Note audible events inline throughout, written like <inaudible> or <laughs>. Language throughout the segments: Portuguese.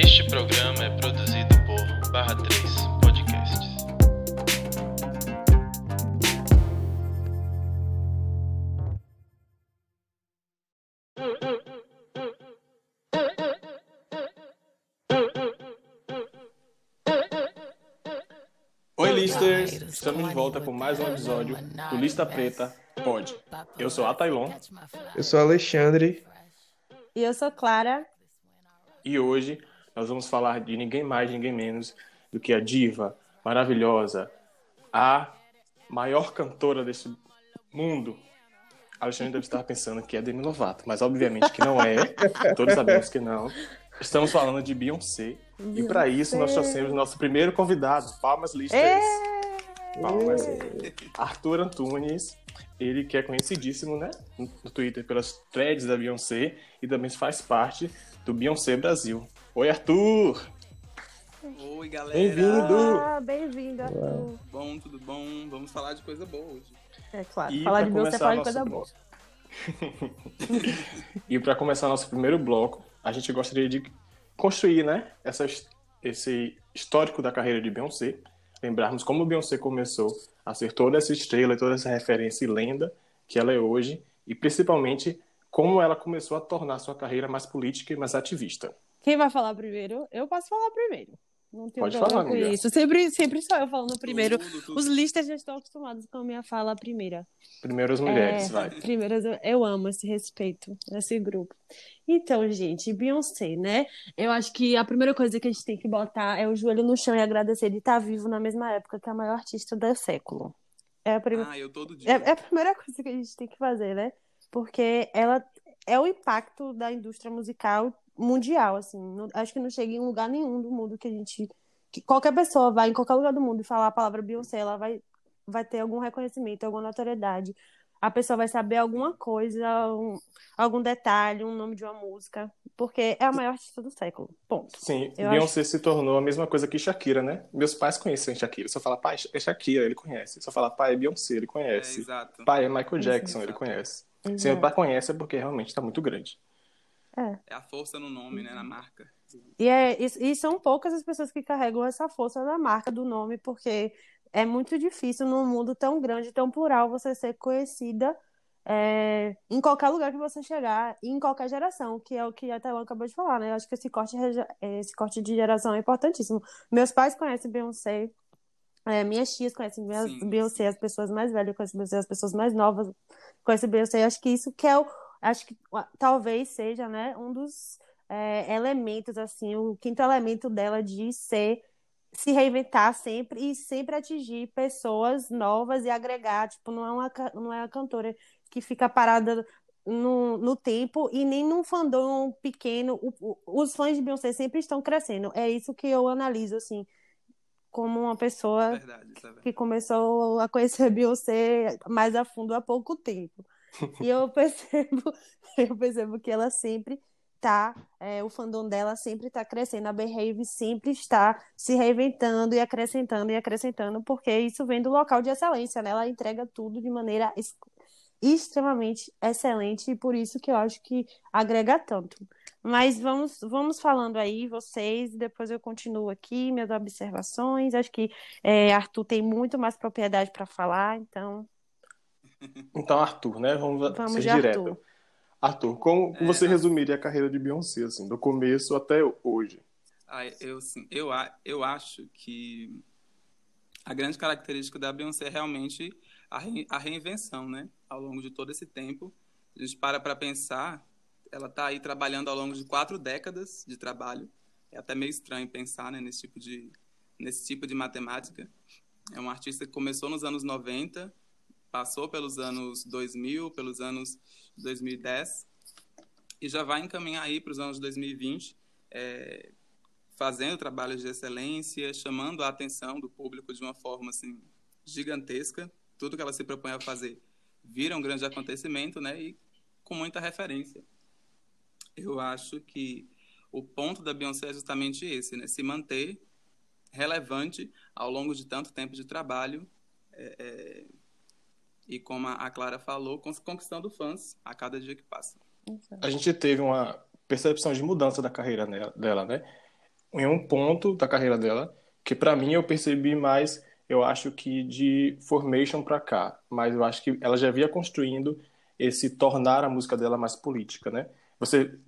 Este programa é produzido por Barra 3 Podcasts. Oi, listers! Estamos de volta com mais um episódio do Lista Preta Pode. Eu sou a Tailon Eu sou Alexandre. E eu sou Clara. e hoje nós vamos falar de ninguém mais, ninguém menos do que a diva maravilhosa, a maior cantora desse mundo. Alexandre deve estar pensando que é Demi Lovato, mas obviamente que não é. Todos sabemos que não. Estamos falando de Beyoncé. E para isso nós trouxemos nosso primeiro convidado, Palmas Listers. É! Palmas. Arthur Antunes, ele que é conhecidíssimo, né, no Twitter pelas threads da Beyoncé e também faz parte do Beyoncé Brasil. Oi, Arthur! Oi, galera. Bem-vindo! Ah, bem-vindo, Arthur. Bom, tudo bom? Vamos falar de coisa boa hoje. É claro, E falar de Beyoncé fala de coisa boa. <laughs> E para começar nosso primeiro bloco, a gente gostaria de construir, né, essa, esse histórico da carreira de Beyoncé, lembrarmos como Beyoncé começou a ser toda essa estrela, toda essa referência e lenda que ela é hoje, e principalmente como ela começou a tornar sua carreira mais política e mais ativista. Quem vai falar primeiro? Eu posso falar primeiro. Não tenho Pode problema falar, com amiga. isso. Sempre, sempre sou eu falando primeiro. Tudo, tudo. Os listas já estão acostumados com a minha fala primeira. Primeiro as mulheres, É, vai. Primeiro, eu- amo esse respeito, esse grupo. Então, gente, Beyoncé, né? Eu acho que a primeira coisa que a gente tem que botar é o joelho no chão e agradecer de estar vivo na mesma época que a maior artista do século. É a primeira. Ah, eu todo dia. É, é a primeira coisa que a gente tem que fazer, né? Porque ela é o impacto da indústria musical mundial, assim. Não- acho que não chega em lugar nenhum do mundo que a gente. Que qualquer pessoa vai em qualquer lugar do mundo e falar a palavra Beyoncé, ela vai, vai ter algum reconhecimento, alguma notoriedade. A pessoa vai saber alguma coisa, um- algum detalhe, um nome de uma música. Porque é a maior artista do século. Ponto. Sim, Eu Beyoncé se tornou a mesma coisa que Shakira, né? Meus pais conhecem Shakira. Se eu falar pai, é Shakira, ele conhece. Se eu falar pai, é Beyoncé, ele É, conhece. exato. pai é Michael Jackson, ele conhece. Se Exato. meu pai conhece é porque realmente tá muito grande. É a força no nome, né? Na marca. E, é, e, e são poucas as pessoas que carregam essa força da marca, do nome, porque é muito difícil num mundo tão grande, tão plural, você ser conhecida é, em qualquer lugar que você chegar, e em qualquer geração, que é o que a Tailã acabou de falar, né? Eu acho que esse corte, esse corte de geração é importantíssimo. Meus pais conhecem Beyoncé, é, minhas tias conhecem Sim. Beyoncé, as pessoas mais velhas conhecem Beyoncé, as pessoas mais novas conhecem Beyoncé. Eu acho que isso que é o. Acho que talvez seja, né, um dos é, elementos, assim, o quinto elemento dela de ser, se reinventar sempre e sempre atingir pessoas novas e agregar, tipo, não é uma, não é a cantora que fica parada no, no tempo e nem num fandom pequeno. O- o- os fãs de Beyoncé sempre estão crescendo. É isso que eu analiso, assim, como uma pessoa Verdade, tá que começou a conhecer Beyoncé mais a fundo há pouco tempo. E eu <laughs> percebo, eu percebo que ela sempre tá, é, o fandom dela sempre está crescendo, a Behave sempre está se reinventando e acrescentando e acrescentando, porque isso vem do local de excelência, né? Ela entrega tudo de maneira ex- extremamente excelente e por isso que eu acho que agrega tanto. Mas vamos, vamos falando aí, vocês, depois eu continuo aqui, minhas observações. Acho que é, Arthur tem muito mais propriedade para falar, então Então, Arthur, né? Vamos, vamos ser direto. Arthur. Arthur, como É, você a- resumiria a carreira de Beyoncé, assim, do começo até hoje? Ah, eu, sim, eu, a- eu acho que a grande característica da Beyoncé é realmente a, re- a reinvenção, né? Ao longo de todo esse tempo. A gente para para pensar, ela está aí trabalhando ao longo de quatro décadas de trabalho. É até meio estranho pensar né, nesse, tipo de, nesse tipo de matemática. É uma artista que começou nos anos 90, passou pelos anos 2000, pelos anos 2010, e já vai encaminhar aí para os anos 2020, é, fazendo trabalhos de excelência, chamando a atenção do público de uma forma assim gigantesca. Tudo que ela se propõe a fazer vira um grande acontecimento, né? E com muita referência. Eu acho que o ponto da Beyoncé é justamente esse, né? Se manter relevante ao longo de tanto tempo de trabalho é, é, e como a Clara falou, conquistando fãs a cada dia que passa. A gente teve uma percepção de mudança da carreira dela, né? em um ponto da carreira dela que para mim eu percebi mais, eu acho que de Formation para cá, mas eu acho que ela já vinha construindo esse tornar a música dela mais política, né? Você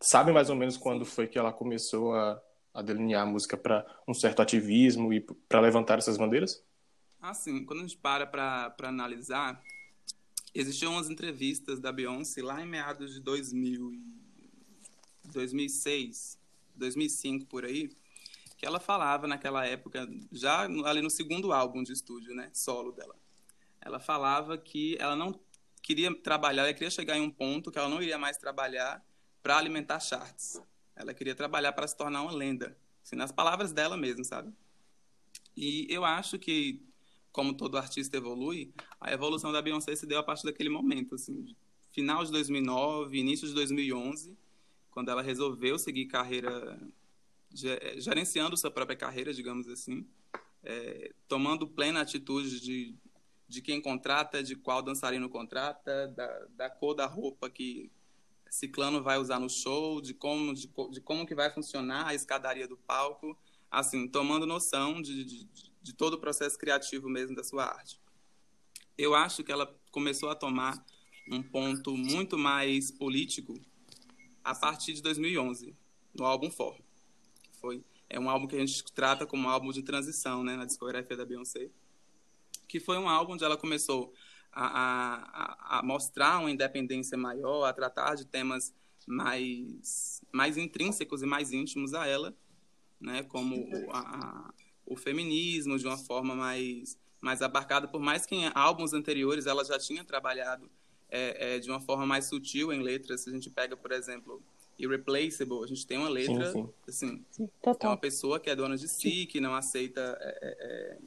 sabe mais ou menos quando foi que ela começou a, a delinear a música para um certo ativismo e para levantar essas bandeiras? Assim, quando a gente para para analisar, existiam umas entrevistas da Beyoncé lá em meados de 2000 2006, 2005 por aí, que ela falava naquela época, já ali no segundo álbum de estúdio, né, solo dela. Ela falava que ela não queria trabalhar, ela queria chegar em um ponto que ela não iria mais trabalhar para alimentar charts. Ela queria trabalhar para se tornar uma lenda, assim, nas palavras dela mesmo, sabe? E eu acho que, como todo artista evolui, a evolução da Beyoncé se deu a partir daquele momento, assim, final de 2009, início de 2011, quando ela resolveu seguir carreira, gerenciando sua própria carreira, digamos assim, é, tomando plena atitude de, de quem contrata, de qual dançarino contrata, da, da cor da roupa que Ciclano vai usar no show, de como, de, de, como que vai funcionar a escadaria do palco, assim, tomando noção de, de, de todo o processo criativo mesmo da sua arte. Eu acho que ela começou a tomar um ponto muito mais político a partir de 2011, no álbum For. Foi, é um álbum que a gente trata como um álbum de transição né, na discografia da Beyoncé, que foi um álbum onde ela começou a, a, a mostrar uma independência maior, a tratar de temas mais, mais intrínsecos e mais íntimos a ela, né, como a, o feminismo de uma forma mais, mais abarcada, por mais que em álbuns anteriores ela já tinha trabalhado é, é, de uma forma mais sutil em letras. Se a gente pega, por exemplo, Irreplaceable, a gente tem uma letra, sim, sim. assim, é uma pessoa que é dona de si, que não aceita é, é, é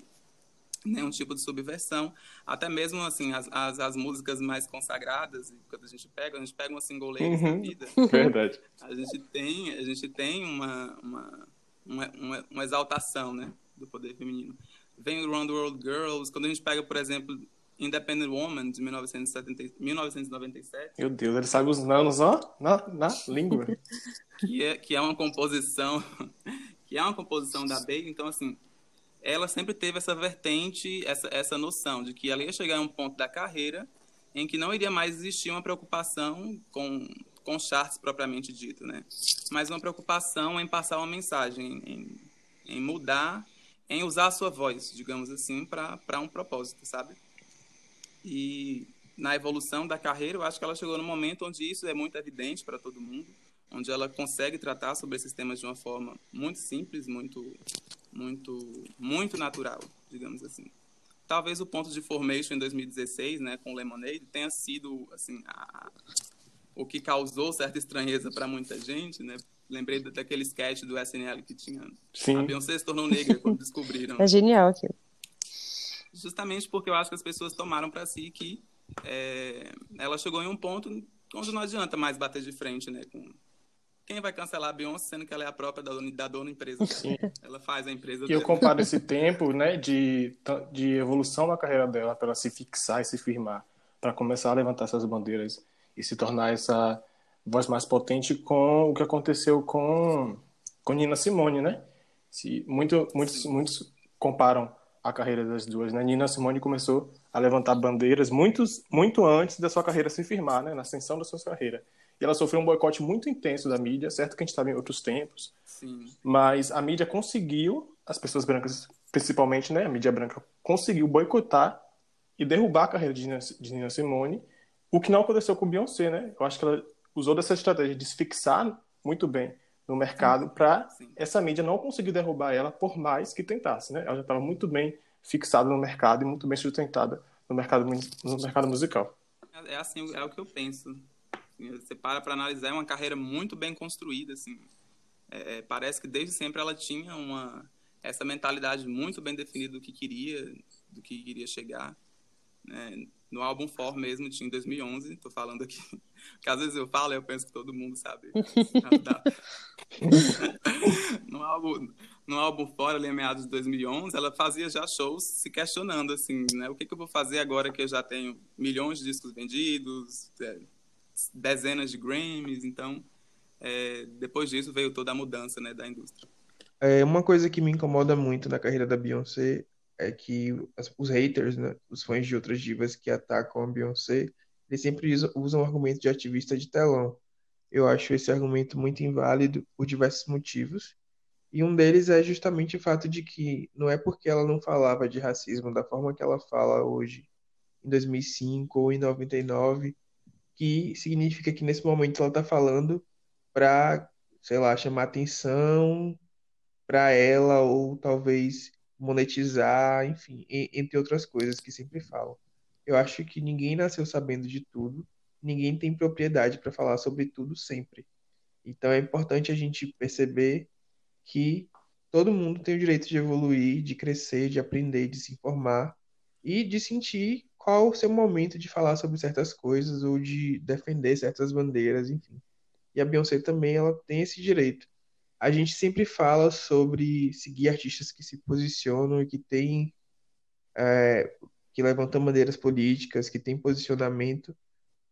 nenhum tipo de subversão. Até mesmo, assim, as, as, as, músicas mais consagradas, quando a gente pega, a gente pega uma single ladies uhum. da vida. <laughs> Verdade. A gente tem, a gente tem uma, uma, uma, uma, uma exaltação, né, do poder feminino. Vem o Round World Girls, quando a gente pega, por exemplo, Independent Woman, de 1970, 1997. Meu Deus, ele sabe os nanos, ó, na, na língua. <laughs> que, é, que é uma composição, <laughs> que é uma composição da Bey, então, assim, ela sempre teve essa vertente, essa, essa noção de que ela ia chegar a um ponto da carreira em que não iria mais existir uma preocupação com, com charts propriamente dito, né? Mas uma preocupação em passar uma mensagem, em, em mudar, em usar a sua voz, digamos assim, para um propósito, sabe? E na evolução da carreira, eu acho que ela chegou no momento onde isso é muito evidente para todo mundo, onde ela consegue tratar sobre esses temas de uma forma muito simples, muito muito, muito natural, digamos assim. Talvez o ponto de formation em 2016, né, com Lemonade, tenha sido assim a, o que causou certa estranheza para muita gente, né? Lembrei daquele sketch do SNL que tinha. Sim. A Beyoncé se tornou negra quando descobriram. <laughs> É genial aquilo. Justamente porque eu acho que as pessoas tomaram para si que é, ela chegou em um ponto onde não adianta mais bater de frente, né, com quem vai cancelar a Beyoncé, sendo que ela é a própria da dona, da dona empresa? Sim. Ela faz a empresa. E eu comparo esse tempo, né, de, de evolução da carreira dela para ela se fixar e se firmar, para começar a levantar essas bandeiras e se tornar essa voz mais potente com o que aconteceu com, com Nina Simone, né? Se, muito, muitos, muitos comparam a carreira das duas, né? Nina Simone começou a levantar bandeiras muitos, muito antes da sua carreira se firmar, né? Na ascensão da sua carreira. E ela sofreu um boicote muito intenso da mídia, certo que a gente estava em outros tempos. Sim. Mas a mídia conseguiu, as pessoas brancas principalmente, né, a mídia branca conseguiu boicotar e derrubar a carreira de Nina, de Nina Simone, o que não aconteceu com Beyoncé, né? Eu acho que ela usou dessa estratégia de se fixar muito bem no mercado para essa mídia não conseguir derrubar ela por mais que tentasse, né? Ela já estava muito bem fixada no mercado e muito bem sustentada no mercado no mercado musical. É assim, é o que eu penso. Assim, você para para analisar, é uma carreira muito bem construída, assim. É, é, parece que desde sempre ela tinha uma essa mentalidade muito bem definida do que queria, do que queria chegar. Né? No álbum For mesmo, tinha em 2011, tô falando aqui, porque às vezes eu falo e eu penso que todo mundo sabe. <laughs> no álbum, no álbum Fora, ali em meados de 2011, ela fazia já shows se questionando, assim, né? O que, que eu vou fazer agora que eu já tenho milhões de discos vendidos, é, dezenas de Grammys, então é, depois disso veio toda a mudança né, da indústria. É, uma coisa que me incomoda muito na carreira da Beyoncé é que os haters, né, os fãs de outras divas que atacam a Beyoncé, eles sempre usam, usam argumento de ativista de telão. Eu acho esse argumento muito inválido por diversos motivos. E um deles é justamente o fato de que não é porque ela não falava de racismo da forma que ela fala hoje, em 2005 ou em 99, que significa que nesse momento ela está falando para, sei lá, chamar atenção para ela ou talvez monetizar, enfim, entre outras coisas que sempre falam. Eu acho que ninguém nasceu sabendo de tudo, ninguém tem propriedade para falar sobre tudo sempre. Então é importante a gente perceber que todo mundo tem o direito de evoluir, de crescer, de aprender, de se informar e de sentir qual o seu momento de falar sobre certas coisas ou de defender certas bandeiras, enfim. E a Beyoncé também, ela tem esse direito. A gente sempre fala sobre seguir artistas que se posicionam e que têm, é, que levantam bandeiras políticas, que têm posicionamento,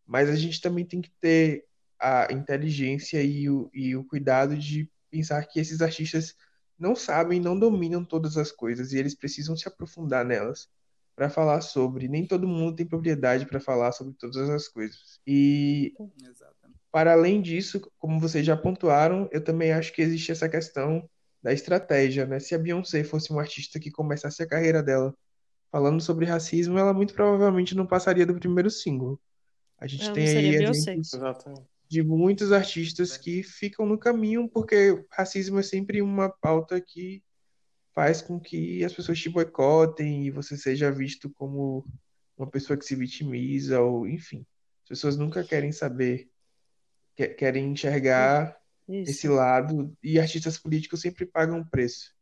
mas a gente também tem que ter a inteligência e o, e o cuidado de pensar que esses artistas não sabem, não dominam todas as coisas e eles precisam se aprofundar nelas para falar sobre. Nem todo mundo tem propriedade para falar sobre todas as coisas. E Exatamente. Para além disso, como vocês já pontuaram, eu também acho que existe essa questão da estratégia, né? Se a Beyoncé fosse uma artista que começasse a carreira dela falando sobre racismo, ela muito provavelmente não passaria do primeiro single. A gente Ela tem aí exemplos Exatamente. de muitos artistas que ficam no caminho porque racismo é sempre uma pauta que faz com que as pessoas te boicotem e você seja visto como uma pessoa que se vitimiza ou enfim. As pessoas nunca querem saber, que- querem enxergar esse Isso. lado e artistas políticos sempre pagam um preço.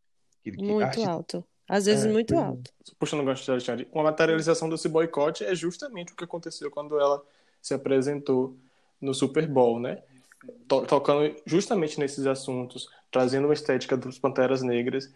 Que- que Muito arti- alto. Às vezes É, muito é. alto. puxando o gancho de Alexandre, uma materialização desse boicote é justamente o que aconteceu quando ela se apresentou no Super Bowl, né? To- tocando justamente nesses assuntos, trazendo uma estética dos Panteras Negras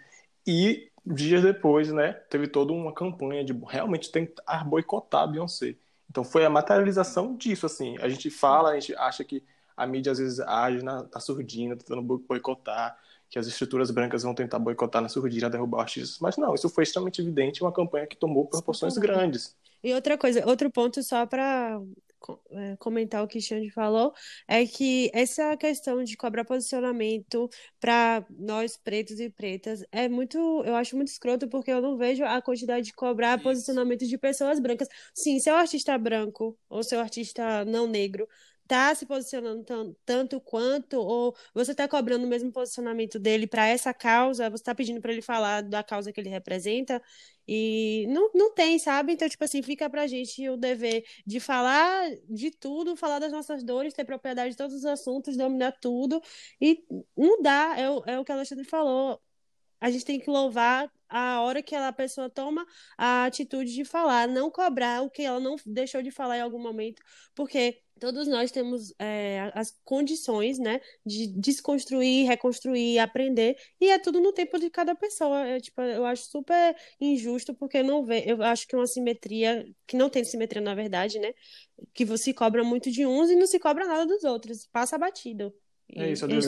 e dias depois, né, teve toda uma campanha de realmente tentar boicotar a Beyoncé. Então foi a materialização disso, assim. A gente fala, a gente acha que a mídia às vezes age na, na surdina, tentando boi- boicotar, que as estruturas brancas vão tentar boicotar na surdina, derrubar artistas. Mas não, isso foi extremamente evidente, uma campanha que tomou proporções grandes. E outra coisa, outro ponto só para comentar o que Xande falou, é que essa questão de cobrar posicionamento para nós pretos e pretas é muito, eu acho muito escroto porque eu não vejo a quantidade de cobrar Isso. posicionamento de pessoas brancas. Sim, seu artista branco ou seu artista não negro tá se posicionando tan- tanto quanto, ou você tá cobrando o mesmo posicionamento dele para essa causa, você tá pedindo para ele falar da causa que ele representa, e não, não tem, sabe? Então, tipo assim, fica pra gente o dever de falar de tudo, falar das nossas dores, ter propriedade de todos os assuntos, dominar tudo, e não dá, é, o- é o que a Alexandre falou. A gente tem que louvar a hora que a pessoa toma a atitude de falar, não cobrar o que ela não deixou de falar em algum momento, porque todos nós temos é, as condições, né, de desconstruir, reconstruir, aprender, e é tudo no tempo de cada pessoa. Eu, tipo, eu acho super injusto, porque não vê, eu acho que é uma simetria, que não tem simetria na verdade, né, que você cobra muito de uns e não se cobra nada dos outros, passa batido. É isso, a, des-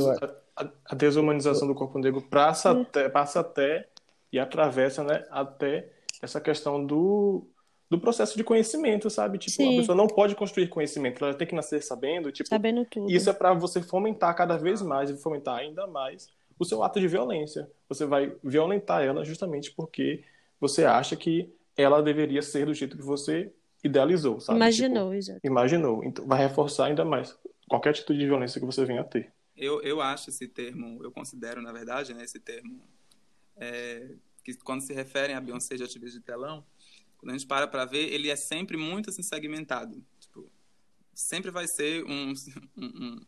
a- a desumanização do corpo negro passa até, passa até e atravessa, né, até essa questão do, do processo de conhecimento, sabe? Tipo, Sim. a pessoa não pode construir conhecimento, ela tem que nascer sabendo, tipo, sabendo tudo. isso é para você fomentar cada vez mais e fomentar ainda mais o seu ato de violência. Você vai violentar ela justamente porque você acha que ela deveria ser do jeito que você idealizou, sabe? Imaginou, exato. Tipo, imaginou. Então vai reforçar ainda mais qualquer atitude de violência que você venha a ter. Eu, eu acho esse termo, eu considero, na verdade, né, esse termo, é, que quando se referem a Beyoncé de ativista de telão, quando a gente para para ver, ele é sempre muito assim, segmentado. Tipo, sempre vai ser <laughs> um, um,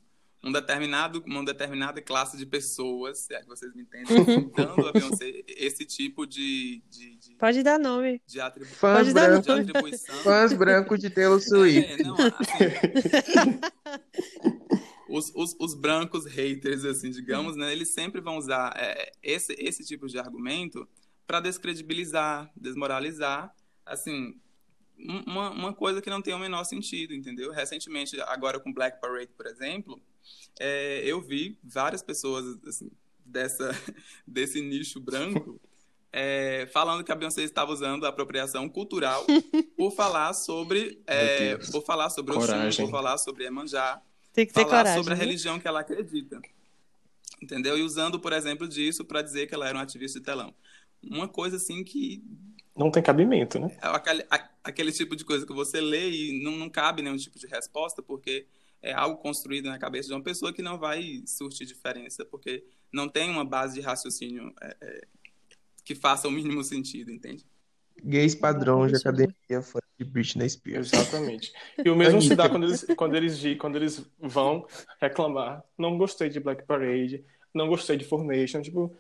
um- determinado, uma determinada classe de pessoas, se é que vocês me entendem, dando a Beyoncé esse tipo de, de, de, Pode dar nome. de, atribu Fãs Pode dar de atribuição. fãs brancos de Taylor Swift. É, não, assim, <laughs> os, os, os brancos haters, assim, digamos, né, eles sempre vão usar é, esse, esse tipo de argumento para descredibilizar, desmoralizar, assim, um- uma, uma coisa que não tem o menor sentido, entendeu? Recentemente, agora com Black Parade, por exemplo, é, eu vi várias pessoas, assim, dessa, <laughs> desse nicho branco, é, falando que a Beyoncé estava usando a apropriação cultural <laughs> por falar sobre, é, por falar sobre Coragem. Oxum, por falar sobre Emanjá, Tem que ter falar coragem, sobre a né? religião que ela acredita. Entendeu? E usando, por exemplo, disso para dizer que ela era uma ativista de telão. Uma coisa assim que Não tem cabimento, né? é aquele, a- aquele tipo de coisa que você lê e não, não cabe nenhum tipo de resposta, porque é algo construído na cabeça de uma pessoa que não vai surtir diferença, porque não tem uma base de raciocínio é, é, que faça o mínimo sentido, entende? Gays padrões de academia fã de Britney Spears. Exatamente. E o mesmo se dá quando eles, quando, eles, quando eles vão reclamar. Não gostei de Black Parade, não gostei de Formation. Tipo,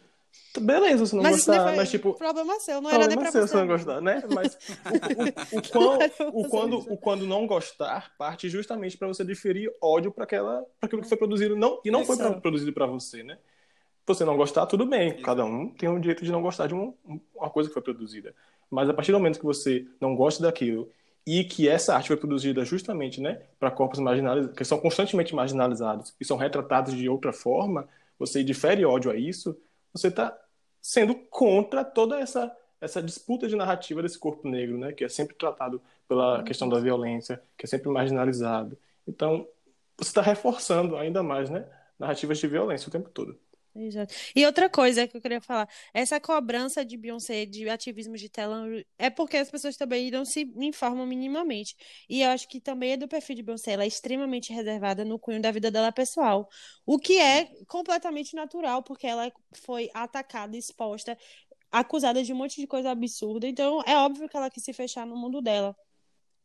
beleza você não Mas gostar, foi mas tipo. problema seu, não era nem Problema pra seu você. se não gostar, né? Mas o, o, o, <laughs> quão- o quando, o quando não gostar parte justamente para você diferir ódio para aquela para aquilo que foi produzido não e não foi pra- produzido para você, né? Você não gostar, tudo bem. Cada um tem o direito de não gostar de um- uma coisa que foi produzida. Mas a partir do momento que você não gosta daquilo e que essa arte foi produzida justamente, né, para corpos marginalizados, que são constantemente marginalizados e são retratados de outra forma, você difere ódio a isso, você está sendo contra toda essa essa disputa de narrativa desse corpo negro, né, que é sempre tratado pela questão da violência, que é sempre marginalizado. Então, você está reforçando ainda mais, né, narrativas de violência o tempo todo. Exato. E outra coisa que eu queria falar, essa cobrança de Beyoncé de ativismo de telão é porque as pessoas também não se informam minimamente. E eu acho que também é do perfil de Beyoncé, ela é extremamente reservada no cunho da vida dela pessoal, o que é completamente natural, porque ela foi atacada, exposta, acusada de um monte de coisa absurda, então é óbvio que ela quis se fechar no mundo dela.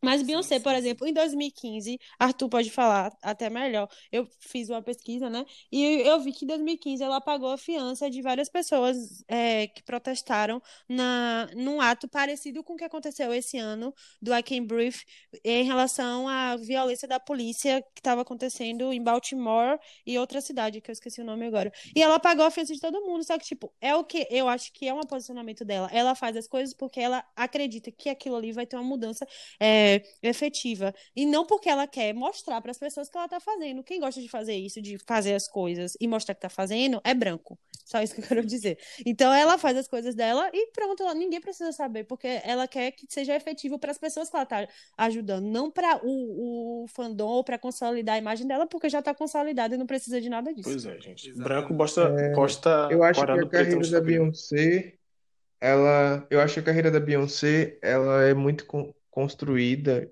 Mas Beyoncé, por exemplo, em 2015, Arthur pode falar até melhor. Eu fiz uma pesquisa, né? E eu vi que em 2015 ela pagou a fiança de várias pessoas é, que protestaram na, num ato parecido com o que aconteceu esse ano do I Can Breathe em relação à violência da polícia que estava acontecendo em Baltimore e outra cidade, que eu esqueci o nome agora. E ela pagou a fiança de todo mundo, só que, tipo, é o que eu acho que é um posicionamento dela. Ela faz as coisas porque ela acredita que aquilo ali vai ter uma mudança é, efetiva. E não porque ela quer mostrar para as pessoas que ela tá fazendo. Quem gosta de fazer isso, de fazer as coisas e mostrar que tá fazendo, é branco. Só isso que eu quero dizer. Então ela faz as coisas dela e pronto, ela- ninguém precisa saber, porque ela quer que seja efetivo para as pessoas que ela tá ajudando, não para o, o fandom ou para consolidar a imagem dela, porque já tá consolidada e não precisa de nada disso. Pois é, gente. Exatamente. Branco posta, posta Eu acho que a carreira da Instagram. Beyoncé, ela, eu acho que a carreira da Beyoncé, ela é muito construída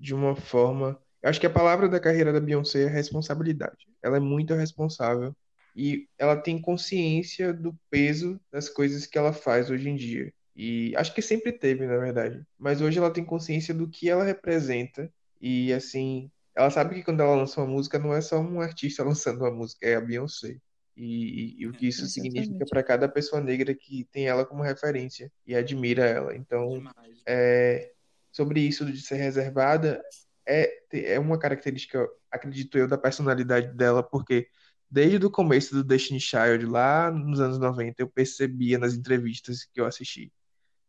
de uma forma. Eu acho que a palavra da carreira da Beyoncé é responsabilidade. Ela é muito responsável e ela tem consciência do peso das coisas que ela faz hoje em dia. E acho que sempre teve, na verdade. Mas hoje ela tem consciência do que ela representa e assim, ela sabe que quando ela lança uma música não é só um artista <laughs> lançando uma música, é a Beyoncé. E, e- e o que isso significa Exatamente. para cada pessoa negra que tem ela como referência e admira ela. Então, é, sobre isso de ser reservada, é, é uma característica, acredito eu, da personalidade dela, porque desde o começo do Destiny Child, lá nos anos 90, eu percebia nas entrevistas que eu assisti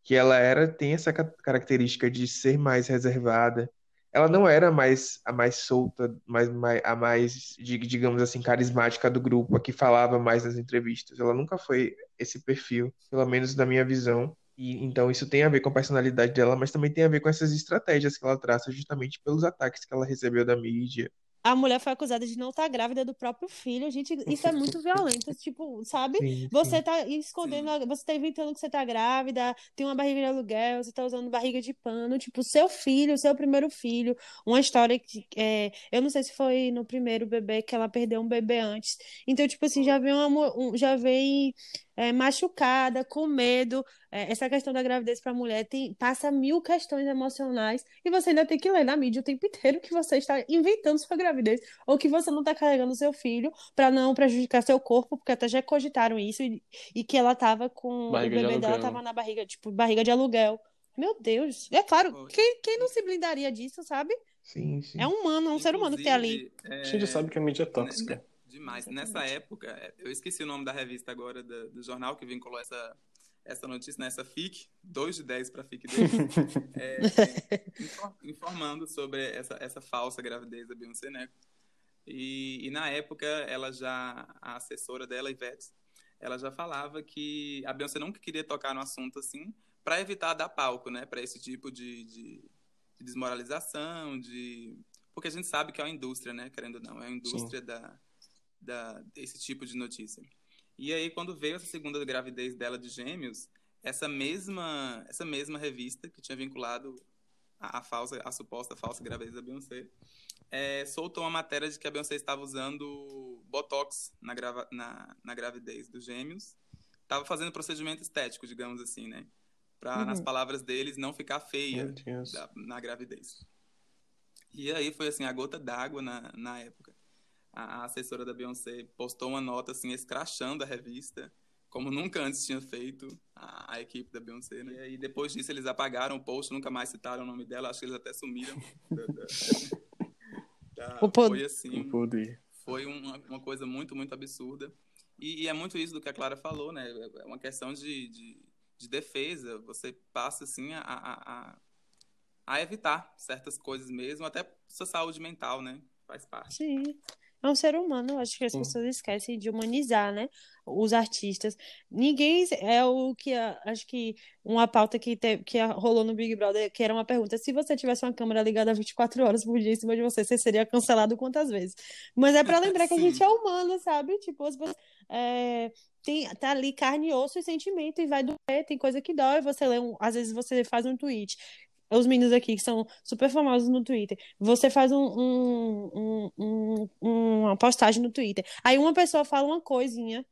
que ela era, tem essa ca- característica de ser mais reservada. Ela não era mais a mais solta, mais, mais- a mais, di- digamos assim, carismática do grupo, a que falava mais nas entrevistas. Ela nunca foi esse perfil, pelo menos na minha visão. E então isso tem a ver com a personalidade dela, mas também tem a ver com essas estratégias que ela traça justamente pelos ataques que ela recebeu da mídia. A mulher foi acusada de não estar grávida do próprio filho. Gente, isso é muito violento, tipo, sabe? Sim, Você sim. tá escondendo, a- você tá inventando que você tá grávida, tem uma barriga de aluguel, você tá usando barriga de pano, tipo, seu filho, seu primeiro filho, uma história que, é, eu não sei se foi no primeiro bebê que ela perdeu um bebê antes. Então, tipo assim, já vem uma, um- já vem é, machucada, com medo. É, essa questão da gravidez para a mulher tem, passa mil questões emocionais e você ainda tem que ler na mídia o tempo inteiro que você está inventando sua gravidez ou que você não está carregando seu filho para não prejudicar seu corpo, porque até já cogitaram isso e, e que ela tava com Barriga o de bebê dela aluguel. tava na barriga, tipo, barriga de aluguel. Meu Deus. É claro, quem, quem não se blindaria disso, sabe? Sim, sim. É um humano, é um ser humano que tem ali. Inclusive, é, A gente sabe que a mídia é tóxica. Demais. Exatamente. Nessa época, é, eu esqueci o nome da revista agora, da- do, jornal que vinculou essa, essa notícia nessa FIC, 2 de 10 para a FIC dele, <laughs> é, infor- informando sobre essa, essa falsa gravidez da Beyoncé, né? E, e na época, ela já, a assessora dela, Ivete, ela já falava que a Beyoncé nunca queria tocar no assunto assim, para evitar dar palco, né, para esse tipo de, de, de, desmoralização, de porque a gente sabe que é uma indústria, né, querendo ou não, é a indústria da, da desse tipo de notícia. E aí quando veio essa segunda gravidez dela de gêmeos, essa mesma essa mesma revista que tinha vinculado a, a falsa a suposta falsa gravidez da Beyoncé é, soltou uma matéria de que a Beyoncé estava usando Botox na, grava, na, na gravidez dos gêmeos. Estava fazendo procedimento estético, digamos assim, né? Para, uhum. nas palavras deles, não ficar feia da, na gravidez. E aí foi, assim, a gota d'água na, na época. A, a assessora da Beyoncé postou uma nota, assim, escrachando a revista, como nunca antes tinha feito a, a, equipe da Beyoncé, né? E aí, depois disso, eles apagaram o post, nunca mais citaram o nome dela, acho que eles até sumiram <laughs> da, da, o poder. Foi assim. O poder. Foi uma, uma coisa muito, muito absurda. E, e, é muito isso do que a Clara falou, né? É uma questão de, de, de defesa. Você passa, assim, a, a, a, evitar certas coisas mesmo, até sua saúde mental, né? Faz parte. Sim é um ser humano. Acho que as Sim. pessoas esquecem de humanizar, né? Os artistas. Ninguém é o que acho que uma pauta que, te, que rolou no Big Brother, que era uma pergunta: se você tivesse uma câmera ligada 24 horas por dia em cima de você, você seria cancelado quantas vezes? Mas é para <laughs> lembrar que a gente é humano, sabe? Tipo, as pessoas. É, tem, tá ali carne, osso e sentimento, e vai doer, tem coisa que dói, você lê um, às vezes você faz um tweet, os meninos aqui que são super famosos no Twitter. Você faz um, um, um, uma postagem no Twitter. Aí uma pessoa fala uma coisinha.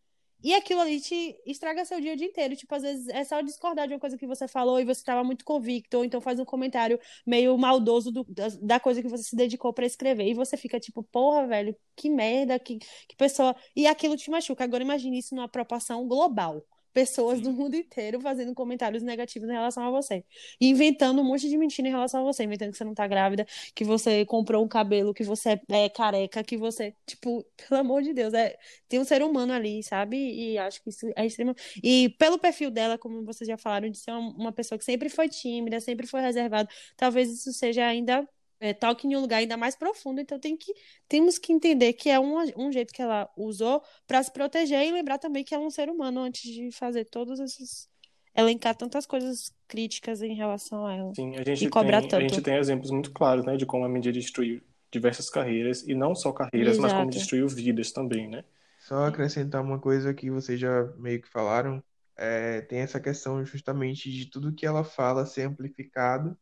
E aquilo ali te estraga seu dia o dia inteiro. Tipo, às vezes é só discordar de uma coisa que você falou e você estava muito convicto, ou então faz um comentário meio maldoso do, da, da, coisa que você se dedicou para escrever. E você fica tipo, porra, velho, que merda, que, que pessoa. E aquilo te machuca. Agora imagine isso numa proporção global pessoas do mundo inteiro fazendo comentários negativos em relação a você. E inventando um monte de mentira em relação a você. Inventando que você não tá grávida, que você comprou um cabelo, que você é careca, que você. Tipo, pelo amor de Deus, é, tem um ser humano ali, sabe? E acho que isso é extremo. E pelo perfil dela, como vocês já falaram, de ser uma pessoa que sempre foi tímida, sempre foi reservada, talvez isso seja ainda é, toque em um lugar ainda mais profundo, então tem que, temos que entender que é um, um jeito que ela usou para se proteger e lembrar também que ela é um ser humano antes de fazer todos esses elencar tantas coisas críticas em relação a ela. Sim, a gente, e cobrar tem, tanto. a gente tem exemplos muito claros, né, de como a mídia destruiu diversas carreiras, e não só carreiras, Exato. mas como destruiu vidas também, né? Só acrescentar uma coisa que vocês já meio que falaram, é, tem essa questão justamente de tudo que ela fala ser amplificado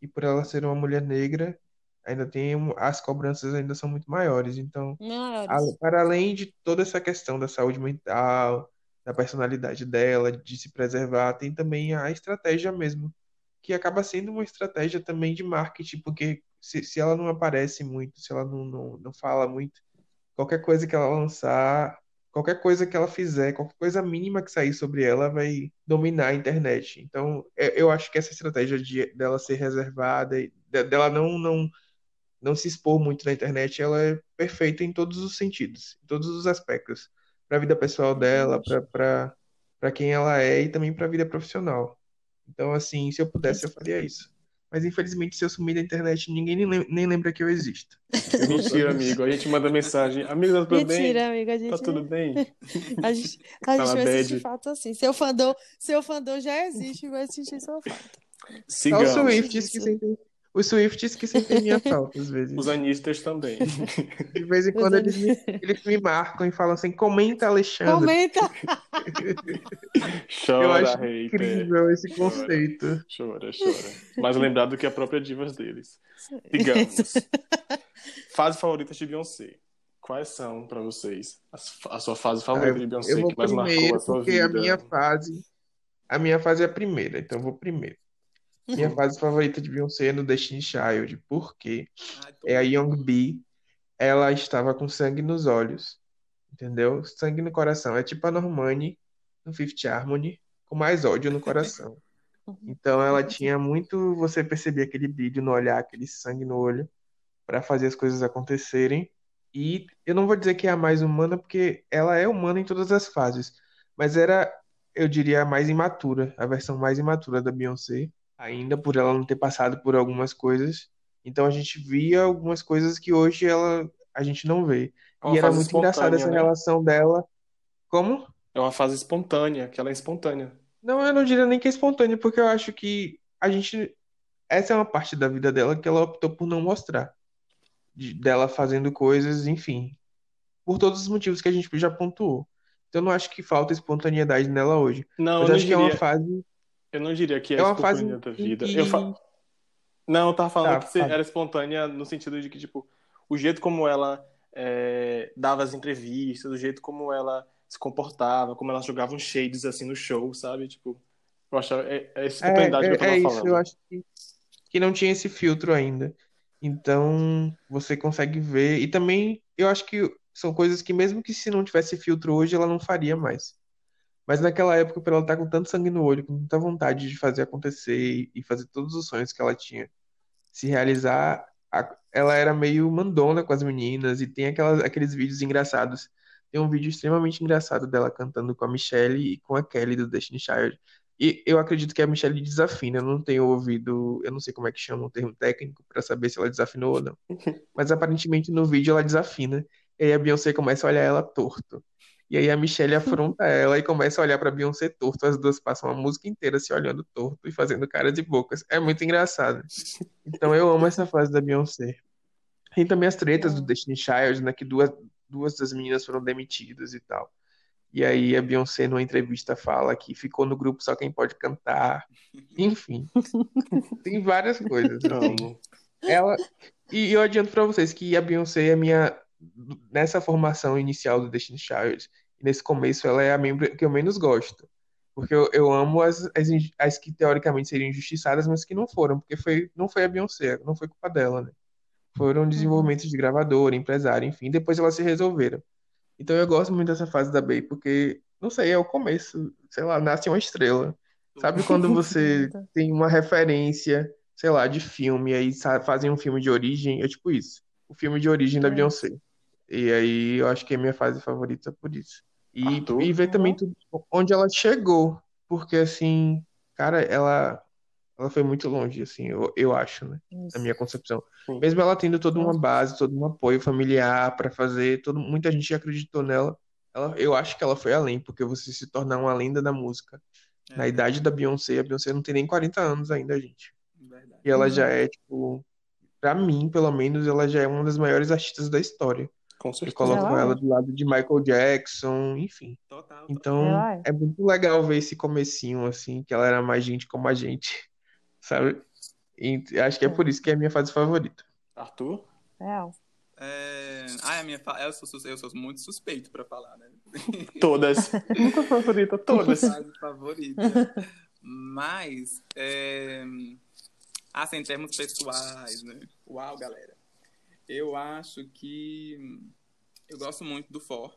e por ela ser uma mulher negra, ainda tem as cobranças ainda são muito maiores. Então, a, para além de toda essa questão da saúde mental, da personalidade dela, de se preservar, tem também a estratégia mesmo, que acaba sendo uma estratégia também de marketing, porque se, se ela não aparece muito, se ela não, não, não fala muito, qualquer coisa que ela lançar qualquer coisa que ela fizer, qualquer coisa mínima que sair sobre ela vai dominar a internet. Então, é, eu acho que essa estratégia de, dela ser reservada, dela não, não, não se expor muito na internet, ela é perfeita em todos os sentidos, em todos os aspectos. Para a vida pessoal dela, para quem ela é e também para a vida profissional. Então, assim, se eu pudesse, eu faria isso. Mas infelizmente, se eu sumir da internet, ninguém nem, nem lembra que eu existo. Mentira, amigo. A gente manda mensagem. Amigo, tá tudo Mentira, bem? Mentira, amigo. A gente... Tá tudo bem? <laughs> a gente, a gente vai assistir fato assim. Seu fandom, seu fandom já existe, vai assistir seu fato. Sigamos. Só o Swift que sentem, os Swifts que sentem minha falta, às vezes. Os Anistas também. <laughs> De vez em quando eles me, eles me marcam e falam assim: comenta, Alexandre. Comenta! chora, <laughs> Eu acho hater. incrível esse chora, conceito. Chora, chora. Mais lembrado do que a própria divas deles. Digamos. <laughs> Fase favorita de Beyoncé. Quais são, para vocês, a sua fase favorita de Beyoncé eu vou que mais primeiro, marcou a sua porque vida? a minha fase. A minha fase é a primeira, então eu vou primeiro. Minha fase favorita de Beyoncé é no Destiny Child, porque é a Young Bee, ela estava com sangue nos olhos, entendeu? Sangue no coração. É tipo a Normani no Fifth Harmony, com mais ódio no coração. <laughs> Então ela tinha muito, você percebia aquele brilho no olhar, aquele sangue no olho, para fazer as coisas acontecerem. E eu não vou dizer que é a mais humana, porque ela é humana em todas as fases, mas era, eu diria, a mais imatura, a versão mais imatura da Beyoncé ainda por ela não ter passado por algumas coisas. Então a gente via algumas coisas que hoje ela a gente não vê. É uma e era muito engraçada essa né? relação dela. Como? É uma fase espontânea, que ela é espontânea. Não, eu não diria nem que é espontânea, porque eu acho que a gente. Essa é uma parte da vida dela que ela optou por não mostrar. De- dela fazendo coisas, enfim. Por todos os motivos que a gente já pontuou. Então eu não acho que falta espontaneidade nela hoje. Não, Mas eu não acho que é uma diria, fase. Eu não diria que é É uma fase espontânea da em vida. que. Eu fa... Não, eu tava falando Tá, que era espontânea no sentido de que, tipo, o jeito como ela é, dava as entrevistas, o jeito como ela se comportava, como ela jogava uns shades assim no show, sabe? Tipo, eu achava, é, é É, espontaneidade que eu é, tava é isso, eu falando. acho que, que não tinha esse filtro ainda. Então, você consegue ver. E também, eu acho que são coisas que, mesmo que se não tivesse filtro hoje, ela não faria mais. Mas naquela época, por ela estar com tanto sangue no olho, com tanta vontade de fazer acontecer e, fazer todos os sonhos que ela tinha se realizar, ela era meio mandona com as meninas e tem aquelas, aqueles vídeos engraçados. Tem um vídeo extremamente engraçado dela cantando com a Michelle e com a Kelly do Destiny Child. E eu acredito que a Michelle desafina, eu não tenho ouvido, eu não sei como é que chama o termo técnico para saber se ela desafinou ou não. <laughs> Mas aparentemente no vídeo ela desafina. E aí a Beyoncé começa a olhar ela torto. E aí a Michelle afronta ela e começa a olhar pra Beyoncé torto. As duas passam a música inteira se olhando torto e fazendo caras e bocas. É muito engraçado. Então eu amo essa fase da Beyoncé. Tem também as tretas do Destiny Child, né? Que duas, duas das meninas foram demitidas e tal. E aí a Beyoncé, numa entrevista, fala que ficou no grupo só quem pode cantar. Enfim. <laughs> Tem várias coisas. assim. Amo. Ela. E eu adianto pra vocês que a Beyoncé é minha. Nessa formação inicial do Destiny Child, nesse começo, ela é a membro que eu menos gosto. Porque eu, eu amo as, as, as que teoricamente seriam injustiçadas, mas que não foram, porque foi, não foi a Beyoncé, não foi culpa dela, né? Foram desenvolvimentos de gravador, empresário, enfim, depois elas se resolveram. Então eu gosto muito dessa fase da Bey, porque, não sei, é o começo, sei lá, nasce uma estrela. Sabe quando <laughs> você tem uma referência, sei lá, de filme, aí fazem um filme de origem, é tipo isso. O filme de origem da. Beyoncé. E aí eu acho que é a minha fase favorita por isso. E, Arthur? e ver também Uhum. tudo, onde ela chegou. Porque assim, cara, ela, ela foi muito longe, assim, eu, eu acho, né? Isso. Na minha concepção. Sim. Mesmo ela tendo toda uma base, todo um apoio familiar pra fazer, todo, muita gente acreditou nela. Ela, eu acho que ela foi além, porque você se tornar uma lenda da música. É, Na idade da Beyoncé, a Beyoncé não tem nem 40 anos ainda, gente. verdade. E ela já é, tipo, pra mim, pelo menos, ela já é uma das maiores artistas da história. Com Eu certeza. coloco Ela é. ela do lado de Michael Jackson, enfim. Total, total. Então, Ela é. é muito legal ver esse comecinho, assim, que ela era mais gente como a gente, <laughs> sabe? E acho que é É. por isso que é a minha fase favorita. Arthur? Real. É... Ah, a minha fa... eu, sou, eu sou muito suspeito pra falar, né? <laughs> Todas. <laughs> Nunca favorita, todas. Fase favorita. Mas, é... assim, em termos pessoais, né? Uau, galera. Eu acho que eu gosto muito do For,